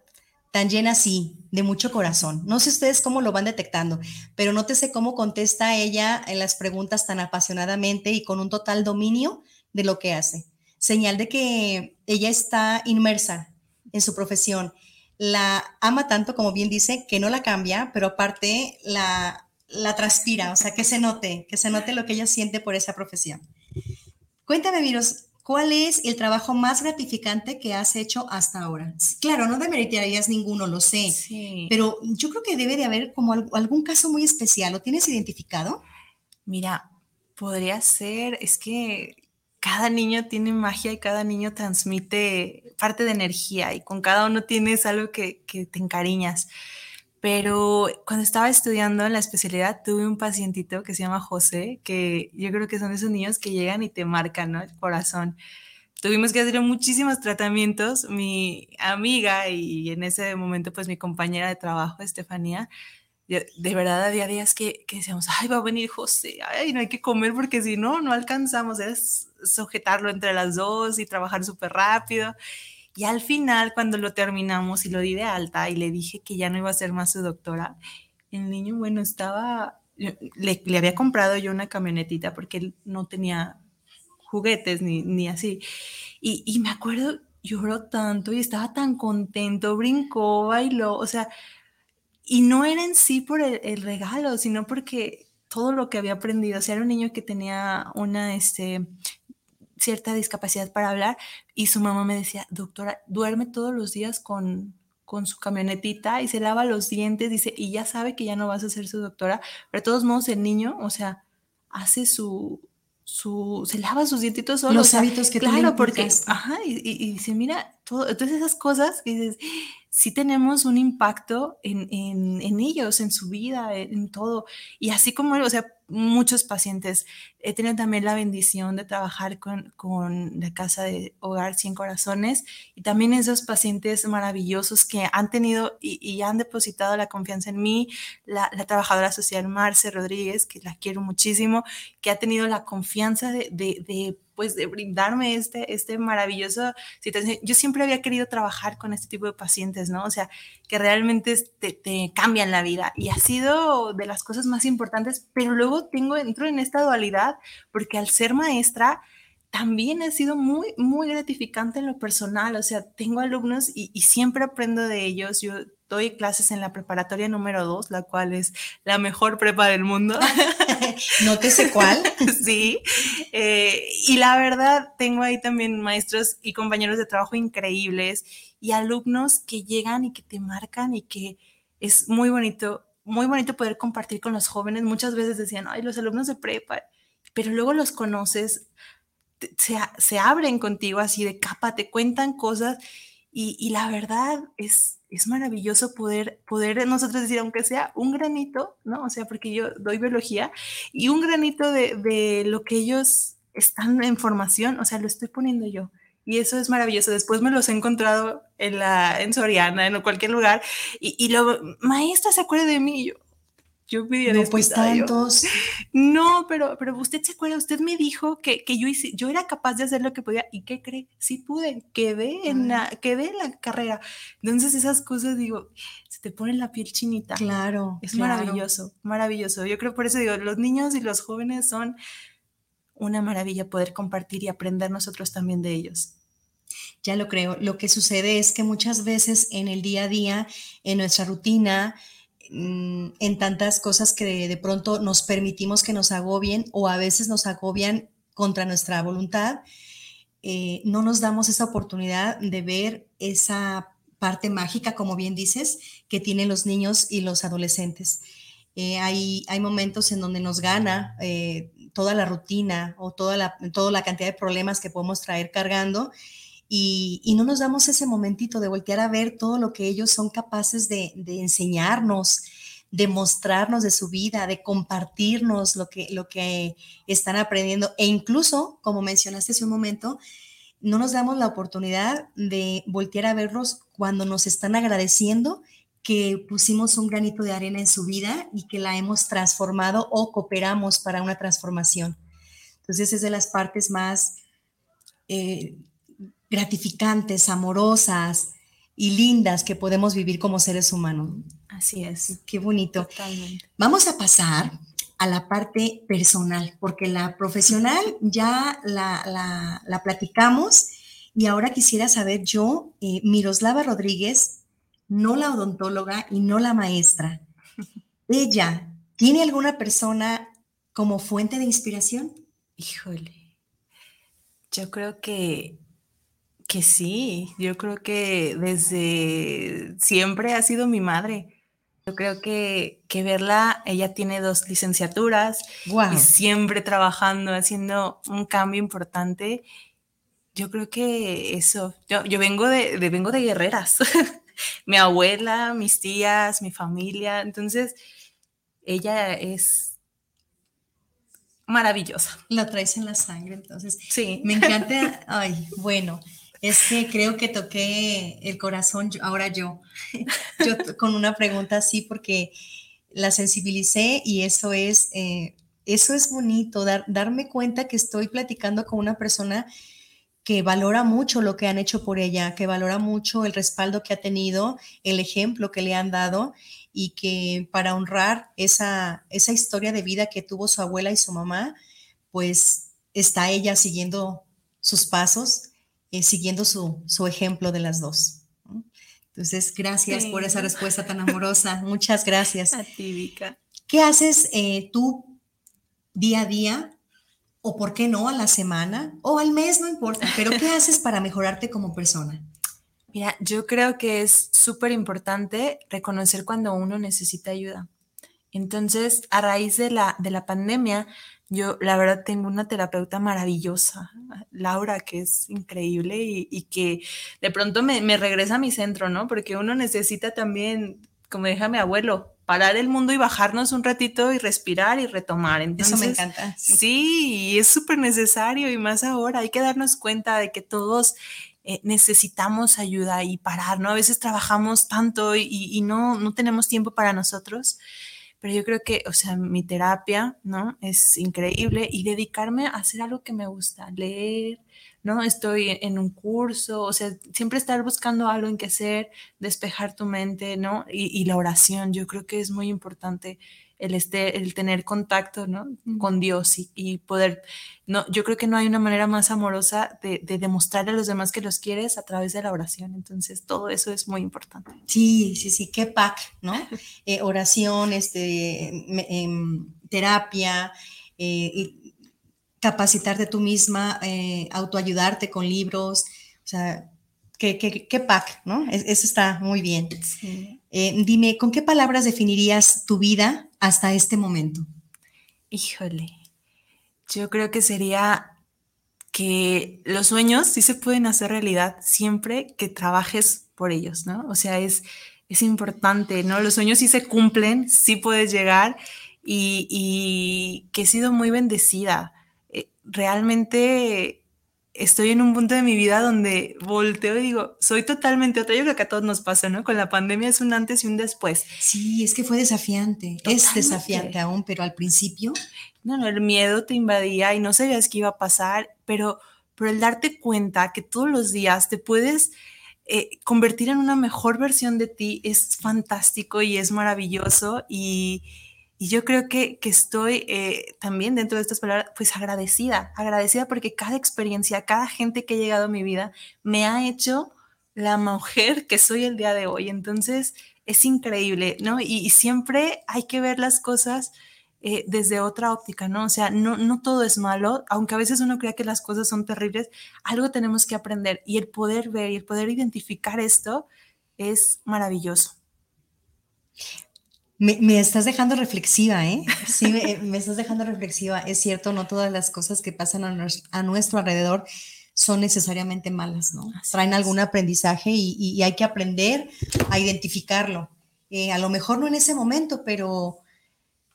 tan llena, sí, de mucho corazón. No sé ustedes cómo lo van detectando, pero nótese cómo contesta ella en las preguntas tan apasionadamente y con un total dominio de lo que hace. Señal de que ella está inmersa en su profesión. La ama tanto, como bien dice, que no la cambia, pero aparte la la transpira, o sea, que se note, que se note lo que ella siente por esa profesión. Cuéntame, Viros, ¿cuál es el trabajo más gratificante que has hecho hasta ahora? Claro, no demeritarías ninguno, lo sé, pero yo creo que debe de haber como algún caso muy especial. ¿Lo tienes identificado? Mira, podría ser, es que cada niño tiene magia y cada niño transmite parte de energía y con cada uno tienes algo que, que te encariñas pero cuando estaba estudiando en la especialidad tuve un pacientito que se llama José, que yo creo que son esos niños que llegan y te marcan ¿no? el corazón. Tuvimos que hacer muchísimos tratamientos. Mi amiga y en ese momento pues mi compañera de trabajo, Estefanía, de verdad había días que, que decíamos, ay, va a venir José, ay, no hay que comer porque si no, no alcanzamos, es sujetarlo entre las dos y trabajar súper rápido. Y al final, cuando lo terminamos y lo di de alta y le dije que ya no iba a ser más su doctora, el niño, bueno, estaba, le, le había comprado yo una camionetita porque él no tenía juguetes ni, ni así. Y, y me acuerdo, lloró tanto y estaba tan contento, brincó, bailó, o sea, y no era en sí por el, regalo, sino porque todo lo que había aprendido, o sea, era un niño que tenía una este, cierta discapacidad para hablar y su mamá me decía, doctora, duerme todos los días con, con su camionetita y se lava los dientes, dice, y ya sabe que ya no vas a ser su doctora, pero de todos modos el niño, o sea, hace su, su, se lava sus dientitos. Los hábitos que Claro, porque, ajá, y, y, dice, mira, todo, entonces esas cosas que dices, sí tenemos un impacto en, en, en, ellos, en su vida, en todo. Y así como, o sea, muchos pacientes. He tenido también la bendición de trabajar con, con la Casa de Hogar 100 Corazones y también esos pacientes maravillosos que han tenido y, y han depositado la confianza en mí, la, la, trabajadora social Marce Rodríguez, que la quiero muchísimo, que ha tenido la confianza de, de, de pues de brindarme este, este maravilloso situación. Yo siempre había querido trabajar con este tipo de pacientes, ¿no? O sea, que realmente te, te, cambian la vida y ha sido de las cosas más importantes, pero luego tengo, entro en esta dualidad porque al ser maestra también ha sido muy, muy gratificante en lo personal, o sea, tengo alumnos y, y siempre aprendo de ellos, yo doy clases en la preparatoria número 2, la cual es la mejor prepa del mundo. no te sé cuál. sí. Eh, y la verdad, tengo ahí también maestros y compañeros de trabajo increíbles y alumnos que llegan y que te marcan y que es muy bonito, muy bonito poder compartir con los jóvenes. Muchas veces decían, ay, los alumnos de prepa, pero luego los conoces, se, se abren contigo así de capa, te cuentan cosas y, y la verdad es, es maravilloso poder, poder nosotros decir, aunque sea un granito, ¿no? O sea, porque yo doy biología y un granito de, de lo que ellos están en formación, o sea, lo estoy poniendo yo. Y eso es maravilloso. Después me los he encontrado en, la, en Soriana, en cualquier lugar. Y, y lo, maestra, ¿se acuerda de mí? Yo, yo no, pues tantos. No, pero, pero usted se acuerda, usted me dijo que, que yo, hice, yo era capaz de hacer lo que podía. ¿Y qué cree? Sí pude, quedé en, la, quedé en la carrera. Entonces esas cosas, digo, se te pone la piel chinita. Claro. Es claro. maravilloso, maravilloso. Yo creo por eso digo, los niños y los jóvenes son una maravilla poder compartir y aprender nosotros también de ellos. Ya lo creo. Lo que sucede es que muchas veces en el día a día, en nuestra rutina, mm, en tantas cosas que de, pronto nos permitimos que nos agobien o a veces nos agobian contra nuestra voluntad, eh, no nos damos esa oportunidad de ver esa parte mágica, como bien dices, que tienen los niños y los adolescentes. Eh, hay, hay, momentos en donde nos gana eh, toda la rutina o toda la, toda la cantidad de problemas que podemos traer cargando y, y, no nos damos ese momentito de voltear a ver todo lo que ellos son capaces de, de enseñarnos, de mostrarnos de su vida, de compartirnos lo que, lo que están aprendiendo e incluso, como mencionaste hace un momento, no nos damos la oportunidad de voltear a verlos cuando nos están agradeciendo que pusimos un granito de arena en su vida y que la hemos transformado o cooperamos para una transformación. Entonces es de las partes más eh, gratificantes, amorosas y lindas que podemos vivir como seres humanos. Así es. Qué bonito. Totalmente. Vamos a pasar a la parte personal, porque la profesional ya la, la, la platicamos y ahora quisiera saber yo, eh, Miroslava Rodríguez, no la odontóloga y no la maestra. Ella, ¿tiene alguna persona como fuente de inspiración? Híjole, yo creo que, que sí, yo creo que desde siempre ha sido mi madre. Yo creo que, que verla, ella tiene dos licenciaturas wow. y siempre trabajando, haciendo un cambio importante. Yo creo que eso, yo, yo vengo, de, de vengo de guerreras. mi abuela, mis tías, mi familia. Entonces, ella es maravillosa. La traes en la sangre, entonces. Sí. Me encanta. Ay, bueno, es que creo que toqué el corazón ahora yo, yo con una pregunta así, porque la sensibilicé y eso es, eh, eso es bonito, darme cuenta que estoy platicando con una persona que valora mucho lo que han hecho por ella, que valora mucho el respaldo que ha tenido, el ejemplo que le han dado y que para honrar esa, esa historia de vida que tuvo su abuela y su mamá, pues está ella siguiendo sus pasos, eh, siguiendo su, su, ejemplo de las dos. Entonces, gracias por esa respuesta tan amorosa. Muchas gracias. A ti, Vika. ¿Qué haces eh, tú día a día o por qué no a la semana o al mes, no importa, pero ¿qué haces para mejorarte como persona? Mira, yo creo que es súper importante reconocer cuando uno necesita ayuda. Entonces, a raíz de la, de la pandemia, yo la verdad tengo una terapeuta maravillosa, Laura, que es increíble y, que de pronto me, me, regresa a mi centro, ¿no? Porque uno necesita también, como deja mi abuelo, parar el mundo y bajarnos un ratito y respirar y retomar. Eso me encanta. Sí, es súper necesario y más ahora hay que darnos cuenta de que todos eh, necesitamos ayuda y parar, ¿no? A veces trabajamos tanto y, y, no, no tenemos tiempo para nosotros, pero yo creo que, o sea, mi terapia, ¿no? Es increíble y dedicarme a hacer algo que me gusta, leer, ¿no? Estoy en un curso, o sea, siempre estar buscando algo en que hacer, despejar tu mente, ¿no? Y, la oración, yo creo que es muy importante el, este, el tener contacto, ¿no? Con Dios y, poder, no, yo creo que no hay una manera más amorosa de, de demostrar a los demás que los quieres a través de la oración, entonces todo eso es muy importante. Sí, sí, sí, qué pack, ¿no? Eh, oración, este, em, terapia, eh, capacitarte tú misma, eh, autoayudarte con libros, o sea, qué, qué, pack, ¿no? eso está muy bien. Eh, dime, ¿con qué palabras definirías tu vida hasta este momento? Híjole, yo creo que sería que los sueños sí se pueden hacer realidad siempre que trabajes por ellos, ¿no? O sea, es, es importante, ¿no? Los sueños sí se cumplen, sí puedes llegar y, y que he sido muy bendecida realmente estoy en un punto de mi vida donde volteo y digo, soy totalmente otra. Yo creo que a todos nos pasa, ¿no? Con la pandemia es un antes y un después. Sí, es que fue desafiante. Es desafiante aún, pero al principio. No, no, el miedo te invadía y no sabías qué iba a pasar, pero, pero el darte cuenta que todos los días te puedes eh, convertir en una mejor versión de ti es fantástico y es maravilloso y y yo creo que, que estoy eh, también dentro de estas palabras, pues agradecida, agradecida porque cada experiencia, cada gente que ha llegado a mi vida me ha hecho la mujer que soy el día de hoy. Entonces, es increíble, ¿no? Y, siempre hay que ver las cosas eh, desde otra óptica, ¿no? O sea, no, no todo es malo, aunque a veces uno crea que las cosas son terribles, algo tenemos que aprender y el poder ver y el poder identificar esto es maravilloso. Me, estás dejando reflexiva, ¿eh? Sí, me, estás dejando reflexiva. Es cierto, no todas las cosas que pasan a, nuestro alrededor son necesariamente malas, ¿no? Traen algún aprendizaje y, hay que aprender a identificarlo. Eh, a lo mejor no en ese momento, pero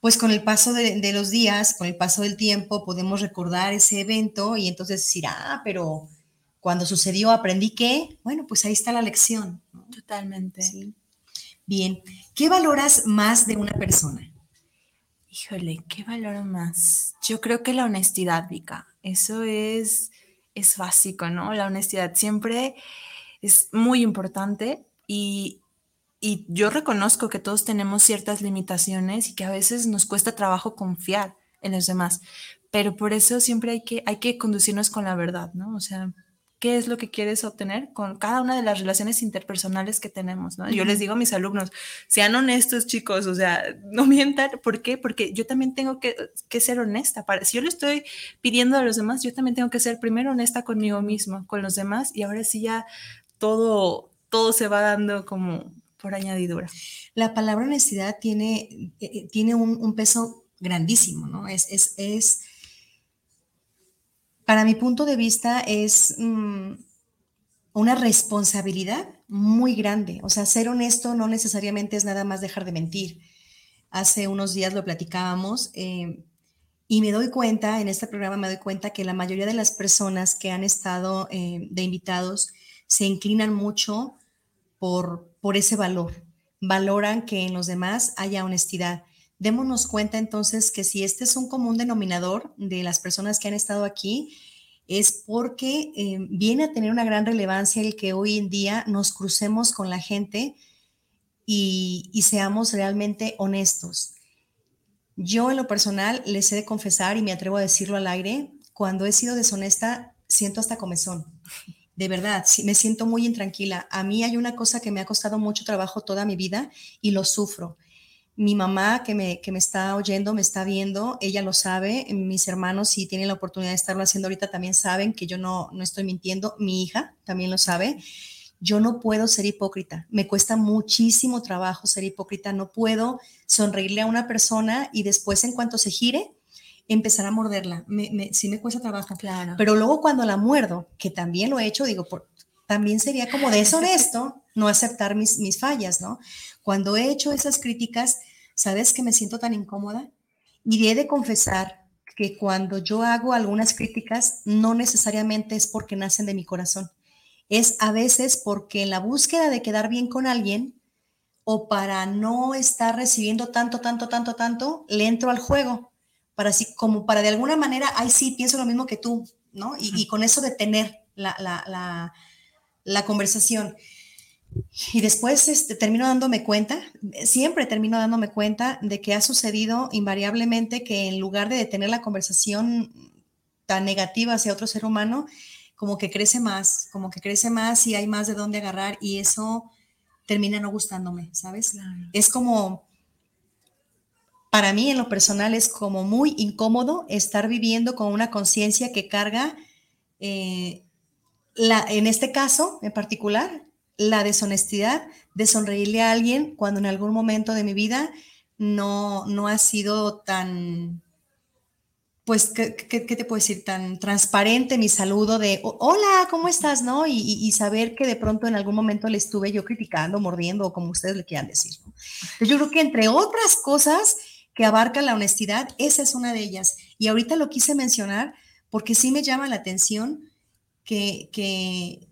pues con el paso de, de, los días, con el paso del tiempo, podemos recordar ese evento y entonces decir, ah, pero cuando sucedió aprendí que, bueno, pues ahí está la lección. Totalmente. Sí. Bien, ¿qué valoras más de una persona? Híjole, ¿qué valoro más? Yo creo que la honestidad, Vika. Eso es, es básico, ¿no? La honestidad siempre es muy importante y, y yo reconozco que todos tenemos ciertas limitaciones y que a veces nos cuesta trabajo confiar en los demás, pero por eso siempre hay que, hay que conducirnos con la verdad, ¿no? O sea, qué es lo que quieres obtener con cada una de las relaciones interpersonales que tenemos, ¿no? Yo les digo a mis alumnos, sean honestos, chicos, o sea, no mientan, ¿por qué? Porque yo también tengo que, ser honesta. Para, si yo le estoy pidiendo a los demás, yo también tengo que ser primero honesta conmigo mismo, con los demás, y ahora sí ya todo, todo se va dando como por añadidura. La palabra honestidad tiene, eh, eh, tiene un, peso grandísimo, ¿no? Es, es, es para mi punto de vista, es mm, una responsabilidad muy grande. O sea, ser honesto no necesariamente es nada más dejar de mentir. Hace unos días lo platicábamos eh, y me doy cuenta, en este programa me doy cuenta que la mayoría de las personas que han estado eh, de invitados se inclinan mucho por, por ese valor. Valoran que en los demás haya honestidad. Démonos cuenta entonces que si este es un común denominador de las personas que han estado aquí, es porque eh, viene a tener una gran relevancia el que hoy en día nos crucemos con la gente y, seamos realmente honestos. Yo en lo personal les he de confesar y me atrevo a decirlo al aire, cuando he sido deshonesta siento hasta comezón. De verdad, me siento muy intranquila. A mí hay una cosa que me ha costado mucho trabajo toda mi vida y lo sufro mi mamá que me, que me está oyendo, me está viendo, ella lo sabe, mis hermanos si tienen la oportunidad de estarlo haciendo ahorita también saben que yo no, no estoy mintiendo, mi hija también lo sabe. Yo no puedo ser hipócrita, me cuesta muchísimo trabajo ser hipócrita, no puedo sonreírle a una persona y después en cuanto se gire, empezar a morderla. Me, sí me cuesta trabajo. Claro. Pero luego cuando la muerdo, que también lo he hecho, digo, por, también sería como deshonesto no aceptar mis, mis fallas, ¿no? Cuando he hecho esas críticas, ¿sabes que me siento tan incómoda? Y he de confesar que cuando yo hago algunas críticas, no necesariamente es porque nacen de mi corazón. Es a veces porque en la búsqueda de quedar bien con alguien o para no estar recibiendo tanto, tanto, tanto, tanto, le entro al juego. Para así, como para de alguna manera, ay, sí, pienso lo mismo que tú, ¿no? Y, con eso detener la, la, la, la conversación. Y después este, termino dándome cuenta, siempre termino dándome cuenta de que ha sucedido invariablemente que en lugar de detener la conversación tan negativa hacia otro ser humano, como que crece más, como que crece más y hay más de dónde agarrar y eso termina no gustándome, ¿sabes? Es como, para mí en lo personal es como muy incómodo estar viviendo con una conciencia que carga, eh, la, en este caso en particular, la deshonestidad de sonreírle a alguien cuando en algún momento de mi vida no, no ha sido tan, pues, ¿qué, te puedo decir? Tan transparente mi saludo de, hola, ¿cómo estás? ¿No? Y, saber que de pronto en algún momento le estuve yo criticando, mordiendo, o como ustedes le quieran decir. yo creo que entre otras cosas que abarca la honestidad, esa es una de ellas. Y ahorita lo quise mencionar porque sí me llama la atención que, que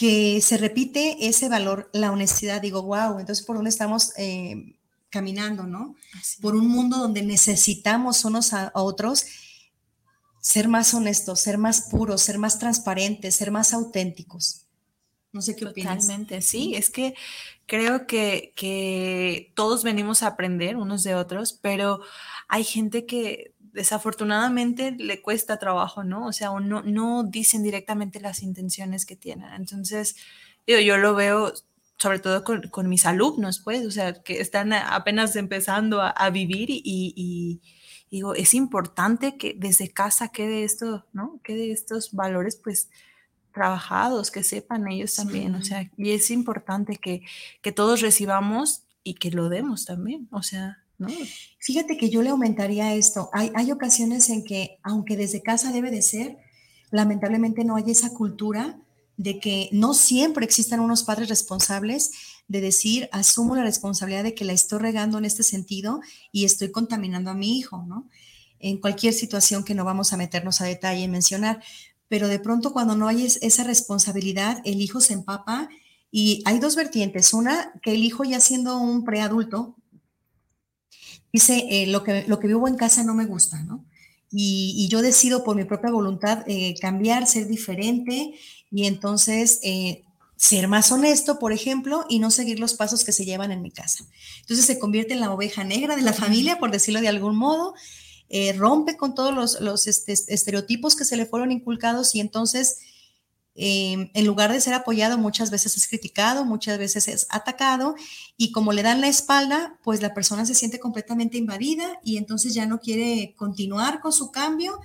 que se repite ese valor, la honestidad, digo, wow, entonces por dónde estamos eh, caminando, ¿no? Por un mundo donde necesitamos unos a, otros ser más honestos, ser más puros, ser más transparentes, ser más auténticos. No sé qué opinas. Totalmente, sí, es que creo que, que todos venimos a aprender unos de otros, pero hay gente que desafortunadamente le cuesta trabajo, ¿no? O sea, no, no dicen directamente las intenciones que tienen. Entonces, yo lo veo sobre todo con, mis alumnos, pues, o sea, que están apenas empezando a, vivir y, digo, es importante que desde casa quede esto, ¿no? Quede estos valores, pues, trabajados, que sepan ellos también, o sea, y es importante que, que todos recibamos y que lo demos también, o sea, Fíjate que yo le aumentaría esto. Hay, hay ocasiones en que, aunque desde casa debe de ser, lamentablemente no hay esa cultura de que no siempre existan unos padres responsables de decir, asumo la responsabilidad de que la estoy regando en este sentido y estoy contaminando a mi hijo, ¿no? En cualquier situación que no vamos a meternos a detalle y mencionar, pero de pronto cuando no hay esa responsabilidad, el hijo se empapa y hay dos vertientes. Una, que el hijo ya siendo un preadulto, dice, eh, lo, que, lo que vivo en casa no me gusta, ¿no? Y, yo decido por mi propia voluntad eh, cambiar, ser diferente y entonces eh, ser más honesto, por ejemplo, y no seguir los pasos que se llevan en mi casa. Entonces se convierte en la oveja negra de la familia, por decirlo de algún modo, rompe con todos los, los este, estereotipos que se le fueron inculcados y entonces Em, en lugar de ser apoyado, muchas veces es criticado, muchas veces es atacado y como le dan la espalda, pues la persona se siente completamente invadida y entonces ya no quiere continuar con su cambio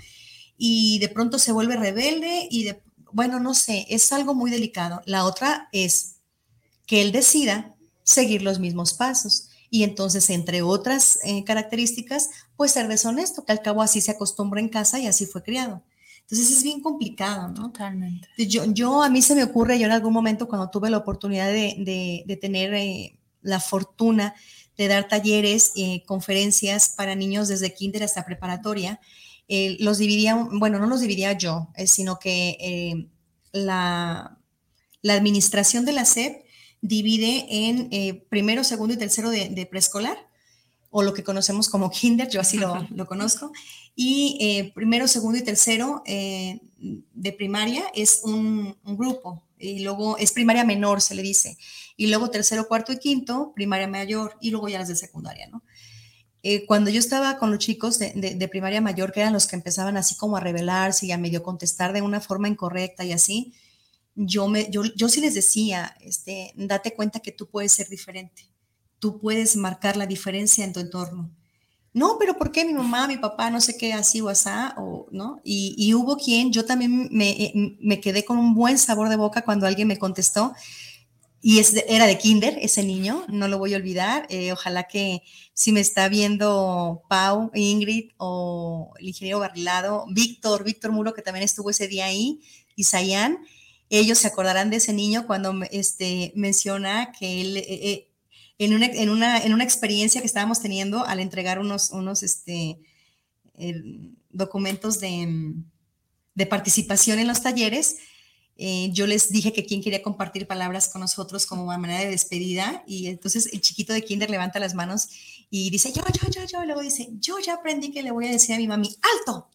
y de pronto se vuelve rebelde y bueno, no sé, es algo muy delicado. La otra es que él decida seguir los mismos pasos y entonces, entre otras eh, características, pues ser deshonesto, que al cabo así se acostumbra en casa y así fue criado. Entonces es bien complicado, ¿no? Totalmente. Yo, yo a mí se me ocurre, yo en algún momento cuando tuve la oportunidad de, de, tener eh, la fortuna de dar talleres, eh, conferencias para niños desde kinder hasta preparatoria, eh, los dividía, bueno, no los dividía yo, sino que la, la, administración de la SEP divide en primero, segundo y tercero de, de preescolar o lo que conocemos como kinder, yo así lo, lo conozco. Y eh, primero, segundo y tercero eh, de primaria es un, un, grupo, y luego es primaria menor, se le dice, y luego tercero, cuarto y quinto, primaria mayor, y luego ya las de secundaria, ¿no? Eh, cuando yo estaba con los chicos de, de, de, primaria mayor, que eran los que empezaban así como a rebelarse y a medio contestar de una forma incorrecta y así, yo, me, yo, yo sí les decía, este, date cuenta que tú puedes ser diferente, tú puedes marcar la diferencia en tu entorno. No, pero ¿por qué mi mamá, mi papá, no sé qué, así o asá, o, ¿no? Y, y hubo quien, yo también me, me, quedé con un buen sabor de boca cuando alguien me contestó, y es era de kinder ese niño, no lo voy a olvidar. Eh, ojalá que si me está viendo Pau, Ingrid o el ingeniero Barrilado, Víctor, Víctor Muro, que también estuvo ese día ahí, y Sayan, ellos se acordarán de ese niño cuando este, menciona que él, eh, eh, en, una, en, una, en, una, experiencia que estábamos teniendo al entregar unos, unos este, documentos de, de participación en los talleres, eh, yo les dije que quien quería compartir palabras con nosotros como manera de despedida y entonces el chiquito de kinder levanta las manos y dice yo, yo, yo, yo, y luego dice yo ya aprendí que le voy a decir a mi mami, alto,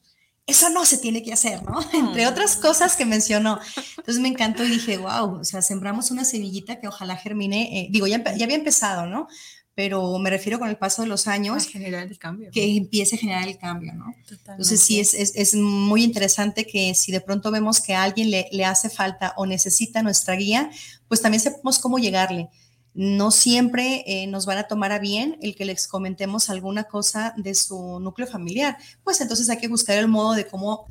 eso no se tiene que hacer, ¿no? Entre otras cosas que mencionó. Entonces me encantó y dije, wow, o sea, sembramos una semillita que ojalá germine, eh, digo, ya, ya había empezado, ¿no? pero me refiero con el paso de los años. A generar el cambio. Que empiece a generar el cambio, ¿no? Totalmente. Entonces sí, es, es, es, muy interesante que si de pronto vemos que a alguien le, le, hace falta o necesita nuestra guía, pues también sepamos cómo llegarle. No siempre eh, nos van a tomar a bien el que les comentemos alguna cosa de su núcleo familiar. Pues entonces hay que buscar el modo de cómo,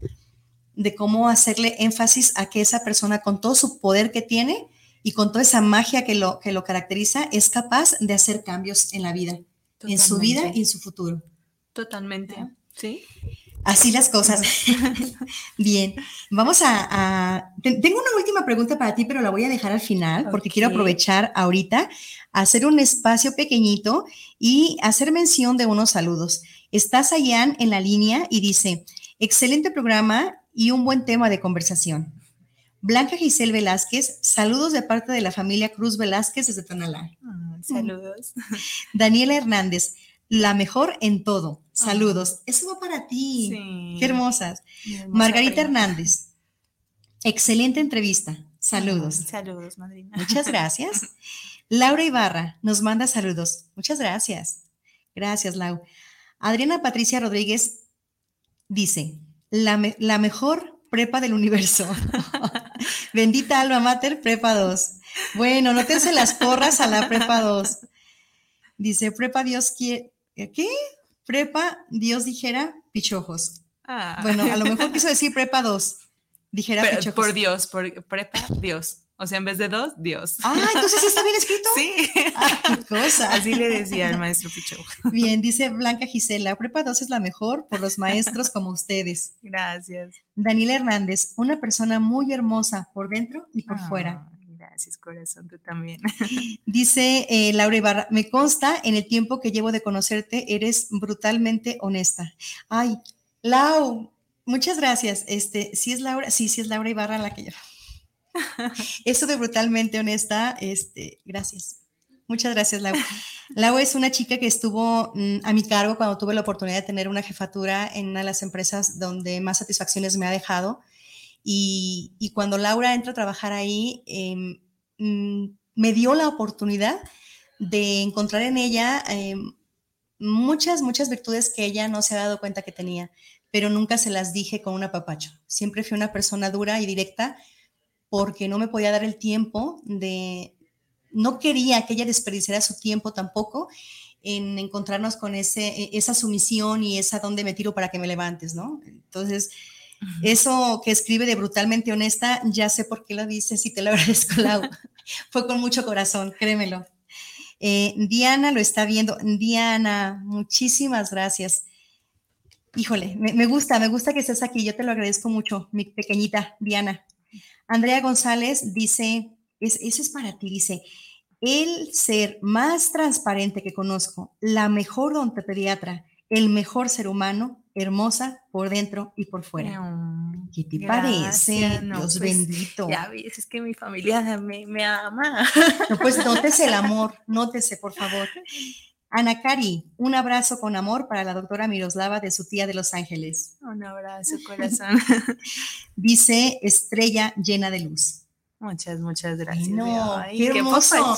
de cómo hacerle énfasis a que esa persona con todo su poder que tiene, y con toda esa magia que lo, que lo caracteriza, es capaz de hacer cambios en la vida, Totalmente. en su vida y en su futuro. Totalmente, ¿sí? Así las cosas. Bien, vamos a, a, Tengo una última pregunta para ti, pero la voy a dejar al final porque okay. quiero aprovechar ahorita, hacer un espacio pequeñito y hacer mención de unos saludos. Está Sayan en la línea y dice, excelente programa y un buen tema de conversación. Blanca Giselle Velázquez, saludos de parte de la familia Cruz Velázquez desde Tonalá. Oh, saludos. Daniela Hernández, la mejor en todo. Saludos. Oh. Eso va para ti. Sí. Qué hermosas. Margarita Hernández, excelente entrevista. Saludos. Saludos, madrina. Muchas gracias. Laura Ibarra nos manda saludos. Muchas gracias. Gracias, Lau. Adriana Patricia Rodríguez dice, la, me la mejor prepa del universo. Bendita alma mater, prepa 2. Bueno, nótense las porras a la prepa 2. Dice, prepa Dios quiere, ¿qué? Prepa Dios dijera pichojos. Ah. Bueno, a lo mejor quiso decir prepa 2. Dijera Pero, pichojos. Por Dios, por prepa Dios. O sea, en vez de dos, Dios. Ah, entonces está bien escrito. Sí. Ah, qué cosa. Así le decía el maestro Pichojo. Bien, dice Blanca Gisela, Prepa 2 es la mejor por los maestros como ustedes. Gracias. Daniela Hernández, una persona muy hermosa por dentro y por ah, fuera. Gracias, corazón, tú también. Dice eh, Laura Ibarra, me consta en el tiempo que llevo de conocerte, eres brutalmente honesta. Ay, Lau, muchas gracias. Este, sí es Laura, sí, sí es Laura Ibarra la que yo. Eso de brutalmente honesta, este, gracias. Muchas gracias, Lau. Lau es una chica que estuvo mm, a mi cargo cuando tuve la oportunidad de tener una jefatura en una de las empresas donde más satisfacciones me ha dejado. Y, y cuando Laura entra a trabajar ahí, eh, me dio la oportunidad de encontrar en ella eh, muchas, muchas virtudes que ella no se ha dado cuenta que tenía, pero nunca se las dije con un apapacho. Siempre fui una persona dura y directa porque no me podía dar el tiempo de, no quería que ella desperdiciara su tiempo tampoco en encontrarnos con ese, e, esa sumisión y esa donde me tiro para que me levantes, ¿no? Entonces. Eso que escribe de brutalmente honesta, ya sé por qué lo dices y te lo agradezco, Lau. Fue con mucho corazón, créemelo. Eh, Diana lo está viendo. Diana, muchísimas gracias. Híjole, me, me gusta, me gusta que estés aquí. Yo te lo agradezco mucho, mi pequeñita Diana. Andrea González dice, es, eso es para ti, dice, el ser más transparente que conozco, la mejor odontopediatra, el mejor ser humano, hermosa por dentro y por fuera. No, ¿Qué te gracias, parece? No, Dios pues, bendito. Ya ves, es que mi familia me, me ama. No, pues nótese el amor, nótese, por favor. Ana Cari, un abrazo con amor para la doctora Miroslava de su tía de Los Ángeles. Un abrazo, corazón. Dice Estrella llena de luz. Muchas, muchas gracias. no, Ay, qué qué hermoso.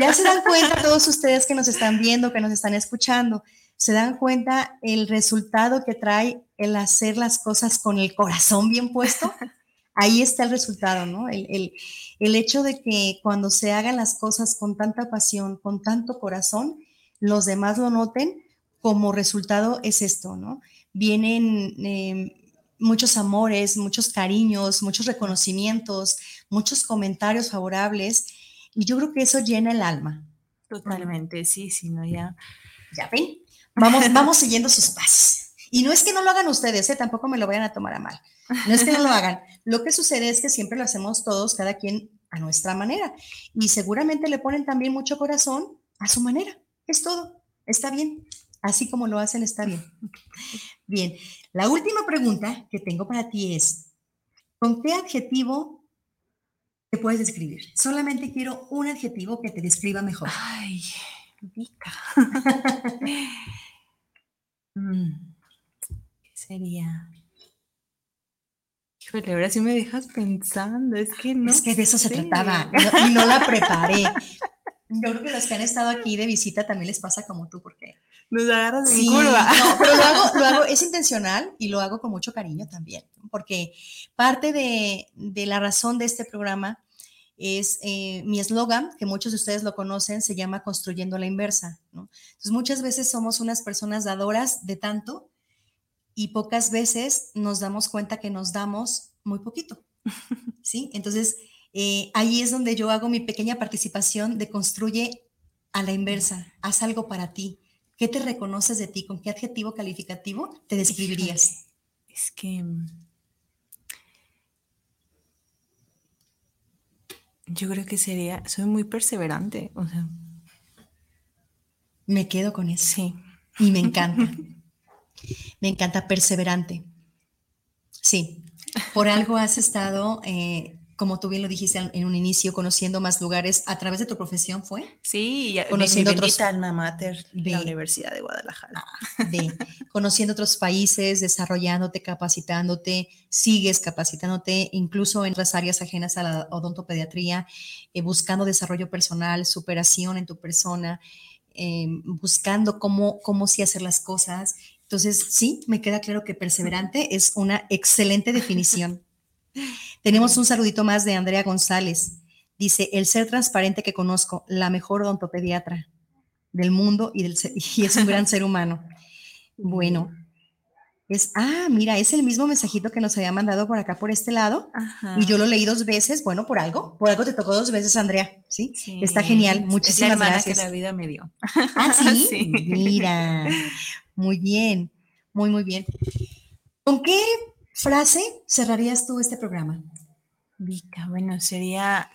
Ya se dan cuenta todos ustedes que nos están viendo, que nos están escuchando, se dan cuenta el resultado que trae el hacer las cosas con el corazón bien puesto. Ahí está el resultado, ¿no? El, el- el hecho de que cuando se hagan las cosas con tanta pasión, con tanto corazón, los demás lo noten, como resultado es esto, ¿no? Vienen eh, muchos amores, muchos cariños, muchos reconocimientos, muchos comentarios favorables, y yo creo que eso llena el alma. Totalmente, sí, sí, no, ya. ¿Ya ven? Vamos, vamos siguiendo sus pasos. Y no es que no lo hagan ustedes, ¿eh? tampoco me lo vayan a tomar a mal. No es que no lo hagan. Lo que sucede es que siempre lo hacemos todos, cada quien a nuestra manera. Y seguramente le ponen también mucho corazón a su manera. Es todo. Está bien. Así como lo hacen, está bien. Bien. La última pregunta que tengo para ti es, ¿con qué adjetivo te puedes describir? Solamente quiero un adjetivo que te describa mejor. Ay, Vika. Mm, ¿Qué sería? Híjole, ahora sí me dejas pensando, es que no. es que de eso se trataba y no, la preparé. Yo creo que los que han estado aquí de visita también les pasa como tú, porque Nos agarras en Sí, curva. no, pero lo hago, lo hago, es intencional y lo hago con mucho cariño también, porque parte de, de la razón de este programa es eh, mi eslogan, que muchos de ustedes lo conocen, se llama Construyendo la Inversa. ¿no? Entonces, muchas veces somos unas personas dadoras de tanto y pocas veces nos damos cuenta que nos damos muy poquito. ¿sí? Entonces, eh, ahí es donde yo hago mi pequeña participación de construye a la inversa, haz algo para ti. ¿Qué te reconoces de ti? ¿Con qué adjetivo calificativo te describirías? Es que yo creo que sería, soy muy perseverante, o sea, Me quedo con eso. sí. Y me encanta. me encanta perseverante. Sí, por algo has estado, eh, como tú bien lo dijiste en un inicio, conociendo más lugares a través de tu profesión, ¿fue? Sí, mi Conociendo otros- alma mater, de- la Universidad de Guadalajara. de conociendo otros países, desarrollándote, capacitándote, sigues capacitándote, incluso en otras áreas ajenas a la odontopediatría, eh, buscando desarrollo personal, superación en tu persona, eh, buscando cómo, cómo sí hacer las cosas. Entonces, sí, me queda claro que perseverante es una excelente definición. Tenemos un saludito más de Andrea González. Dice, el ser transparente que conozco, la mejor odontopediatra del mundo y, del, ser- y es un gran ser humano. Bueno, es, ah, mira, es el mismo mensajito que nos había mandado por acá, por este lado, Ajá. y yo lo leí dos veces, bueno, por algo, por algo te tocó dos veces, Andrea, ¿sí? Sí, Está genial, es la muchísimas gracias. que la vida me dio. Ah, sí, Sí. mira, muy bien, muy, muy bien. ¿Con qué frase cerrarías tú este programa? Vika, bueno, sería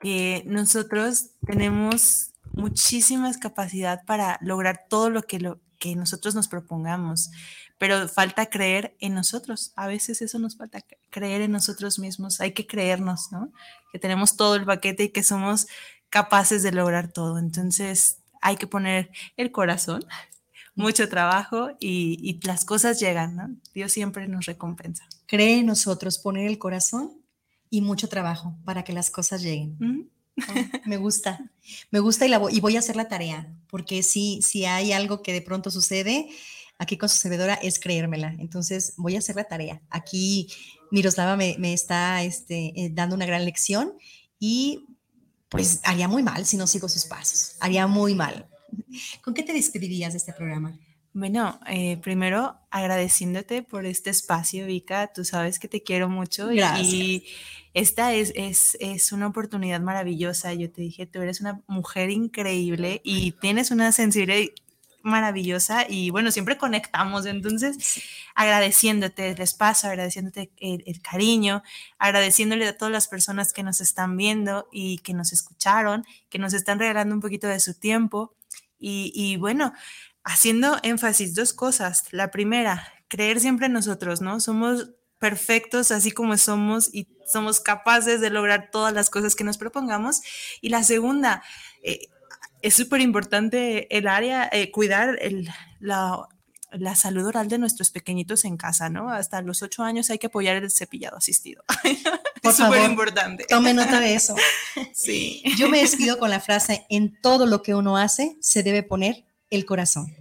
que nosotros tenemos muchísimas capacidad para lograr todo lo que, lo que nosotros nos propongamos, pero falta creer en nosotros. A veces eso nos falta, cre- creer en nosotros mismos. Hay que creernos, ¿no? Que tenemos todo el paquete y que somos capaces de lograr todo. Entonces hay que poner el corazón, mucho trabajo y, y las cosas llegan, ¿no? Dios siempre nos recompensa. Cree en nosotros, poner el corazón y mucho trabajo para que las cosas lleguen. ¿Mm? Me gusta, me gusta y, la voy, y voy a hacer la tarea, porque si, si hay algo que de pronto sucede, aquí con su servidora es creérmela. Entonces voy a hacer la tarea. Aquí Miroslava me, me está este, eh, dando una gran lección y pues haría muy mal si no sigo sus pasos. Haría muy mal. ¿Con qué te describirías de este programa? Bueno, eh, primero agradeciéndote por este espacio, Vika. Tú sabes que te quiero mucho y- Gracias. y esta es, es, es una oportunidad maravillosa. Yo te dije, tú eres una mujer increíble y tienes una sensibilidad maravillosa y bueno, siempre conectamos. Entonces, agradeciéndote el espacio, agradeciéndote el, el cariño, agradeciéndole a todas las personas que nos están viendo y que nos escucharon, que nos están regalando un poquito de su tiempo. Y, bueno, haciendo énfasis dos cosas. La primera, creer siempre en nosotros, ¿no? Somos perfectos así como somos y somos capaces de lograr todas las cosas que nos propongamos. Y la segunda, eh, es súper importante el área, eh, cuidar el, la, la, salud oral de nuestros pequeñitos en casa, ¿no? Hasta los ocho años hay que apoyar el cepillado asistido. Por es súper importante. Tome nota de eso. Sí. Yo me despido con la frase, en todo lo que uno hace se debe poner el corazón.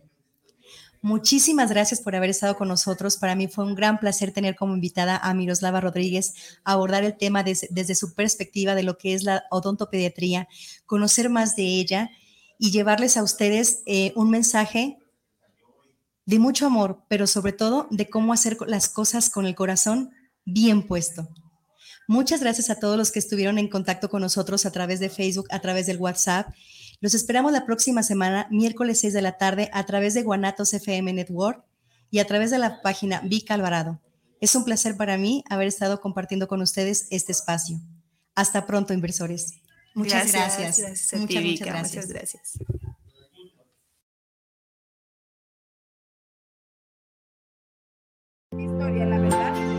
Muchísimas gracias por haber estado con nosotros. Para mí fue un gran placer tener como invitada a Miroslava Rodríguez, abordar el tema desde, desde su perspectiva de lo que es la odontopediatría, conocer más de ella y llevarles a ustedes eh, un mensaje de mucho amor, pero sobre todo de cómo hacer las cosas con el corazón bien puesto. Muchas gracias a todos los que estuvieron en contacto con nosotros a través de Facebook, a través del WhatsApp. Los esperamos la próxima semana, miércoles 6 de la tarde, a través de Guanatos FM Network y a través de la página Vic Alvarado. Es un placer para mí haber estado compartiendo con ustedes este espacio. Hasta pronto, inversores. Muchas gracias. Gracias, gracias a ti, muchas, Vika, muchas gracias. Muchas gracias. historia, la verdad.